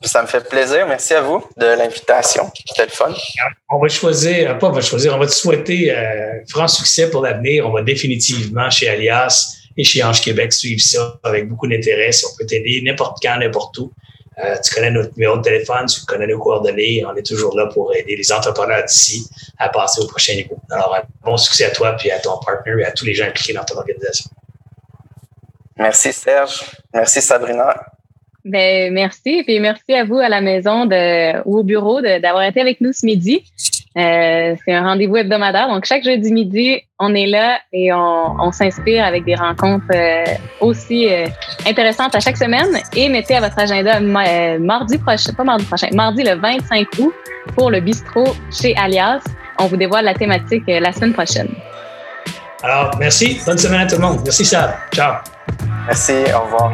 Ça me fait plaisir. Merci à vous de l'invitation. C'était le fun. On va choisir, pas on va choisir, on va te souhaiter euh, franc succès pour l'avenir. On va définitivement chez Alias et chez Ange Québec suivre ça avec beaucoup d'intérêt. Si on peut t'aider n'importe quand, n'importe où. Euh, tu connais notre numéro de téléphone, tu connais nos coordonnées. On est toujours là pour aider les entrepreneurs d'ici à passer au prochain niveau. Alors, bon succès à toi, puis à ton partenaire et à tous les gens impliqués dans ton organisation. Merci Serge. Merci Sabrina. Ben, merci. Puis merci à vous à la maison de, ou au bureau d'avoir été avec nous ce midi. Euh, c'est un rendez-vous hebdomadaire. Donc, chaque jeudi midi, on est là et on, on s'inspire avec des rencontres euh, aussi euh, intéressantes à chaque semaine. Et mettez à votre agenda mardi prochain, pas mardi prochain, mardi le 25 août pour le bistrot chez Alias. On vous dévoile la thématique la semaine prochaine. Alors, merci. Bonne semaine à tout le monde. Merci, Sab. Ciao. Merci. Au revoir.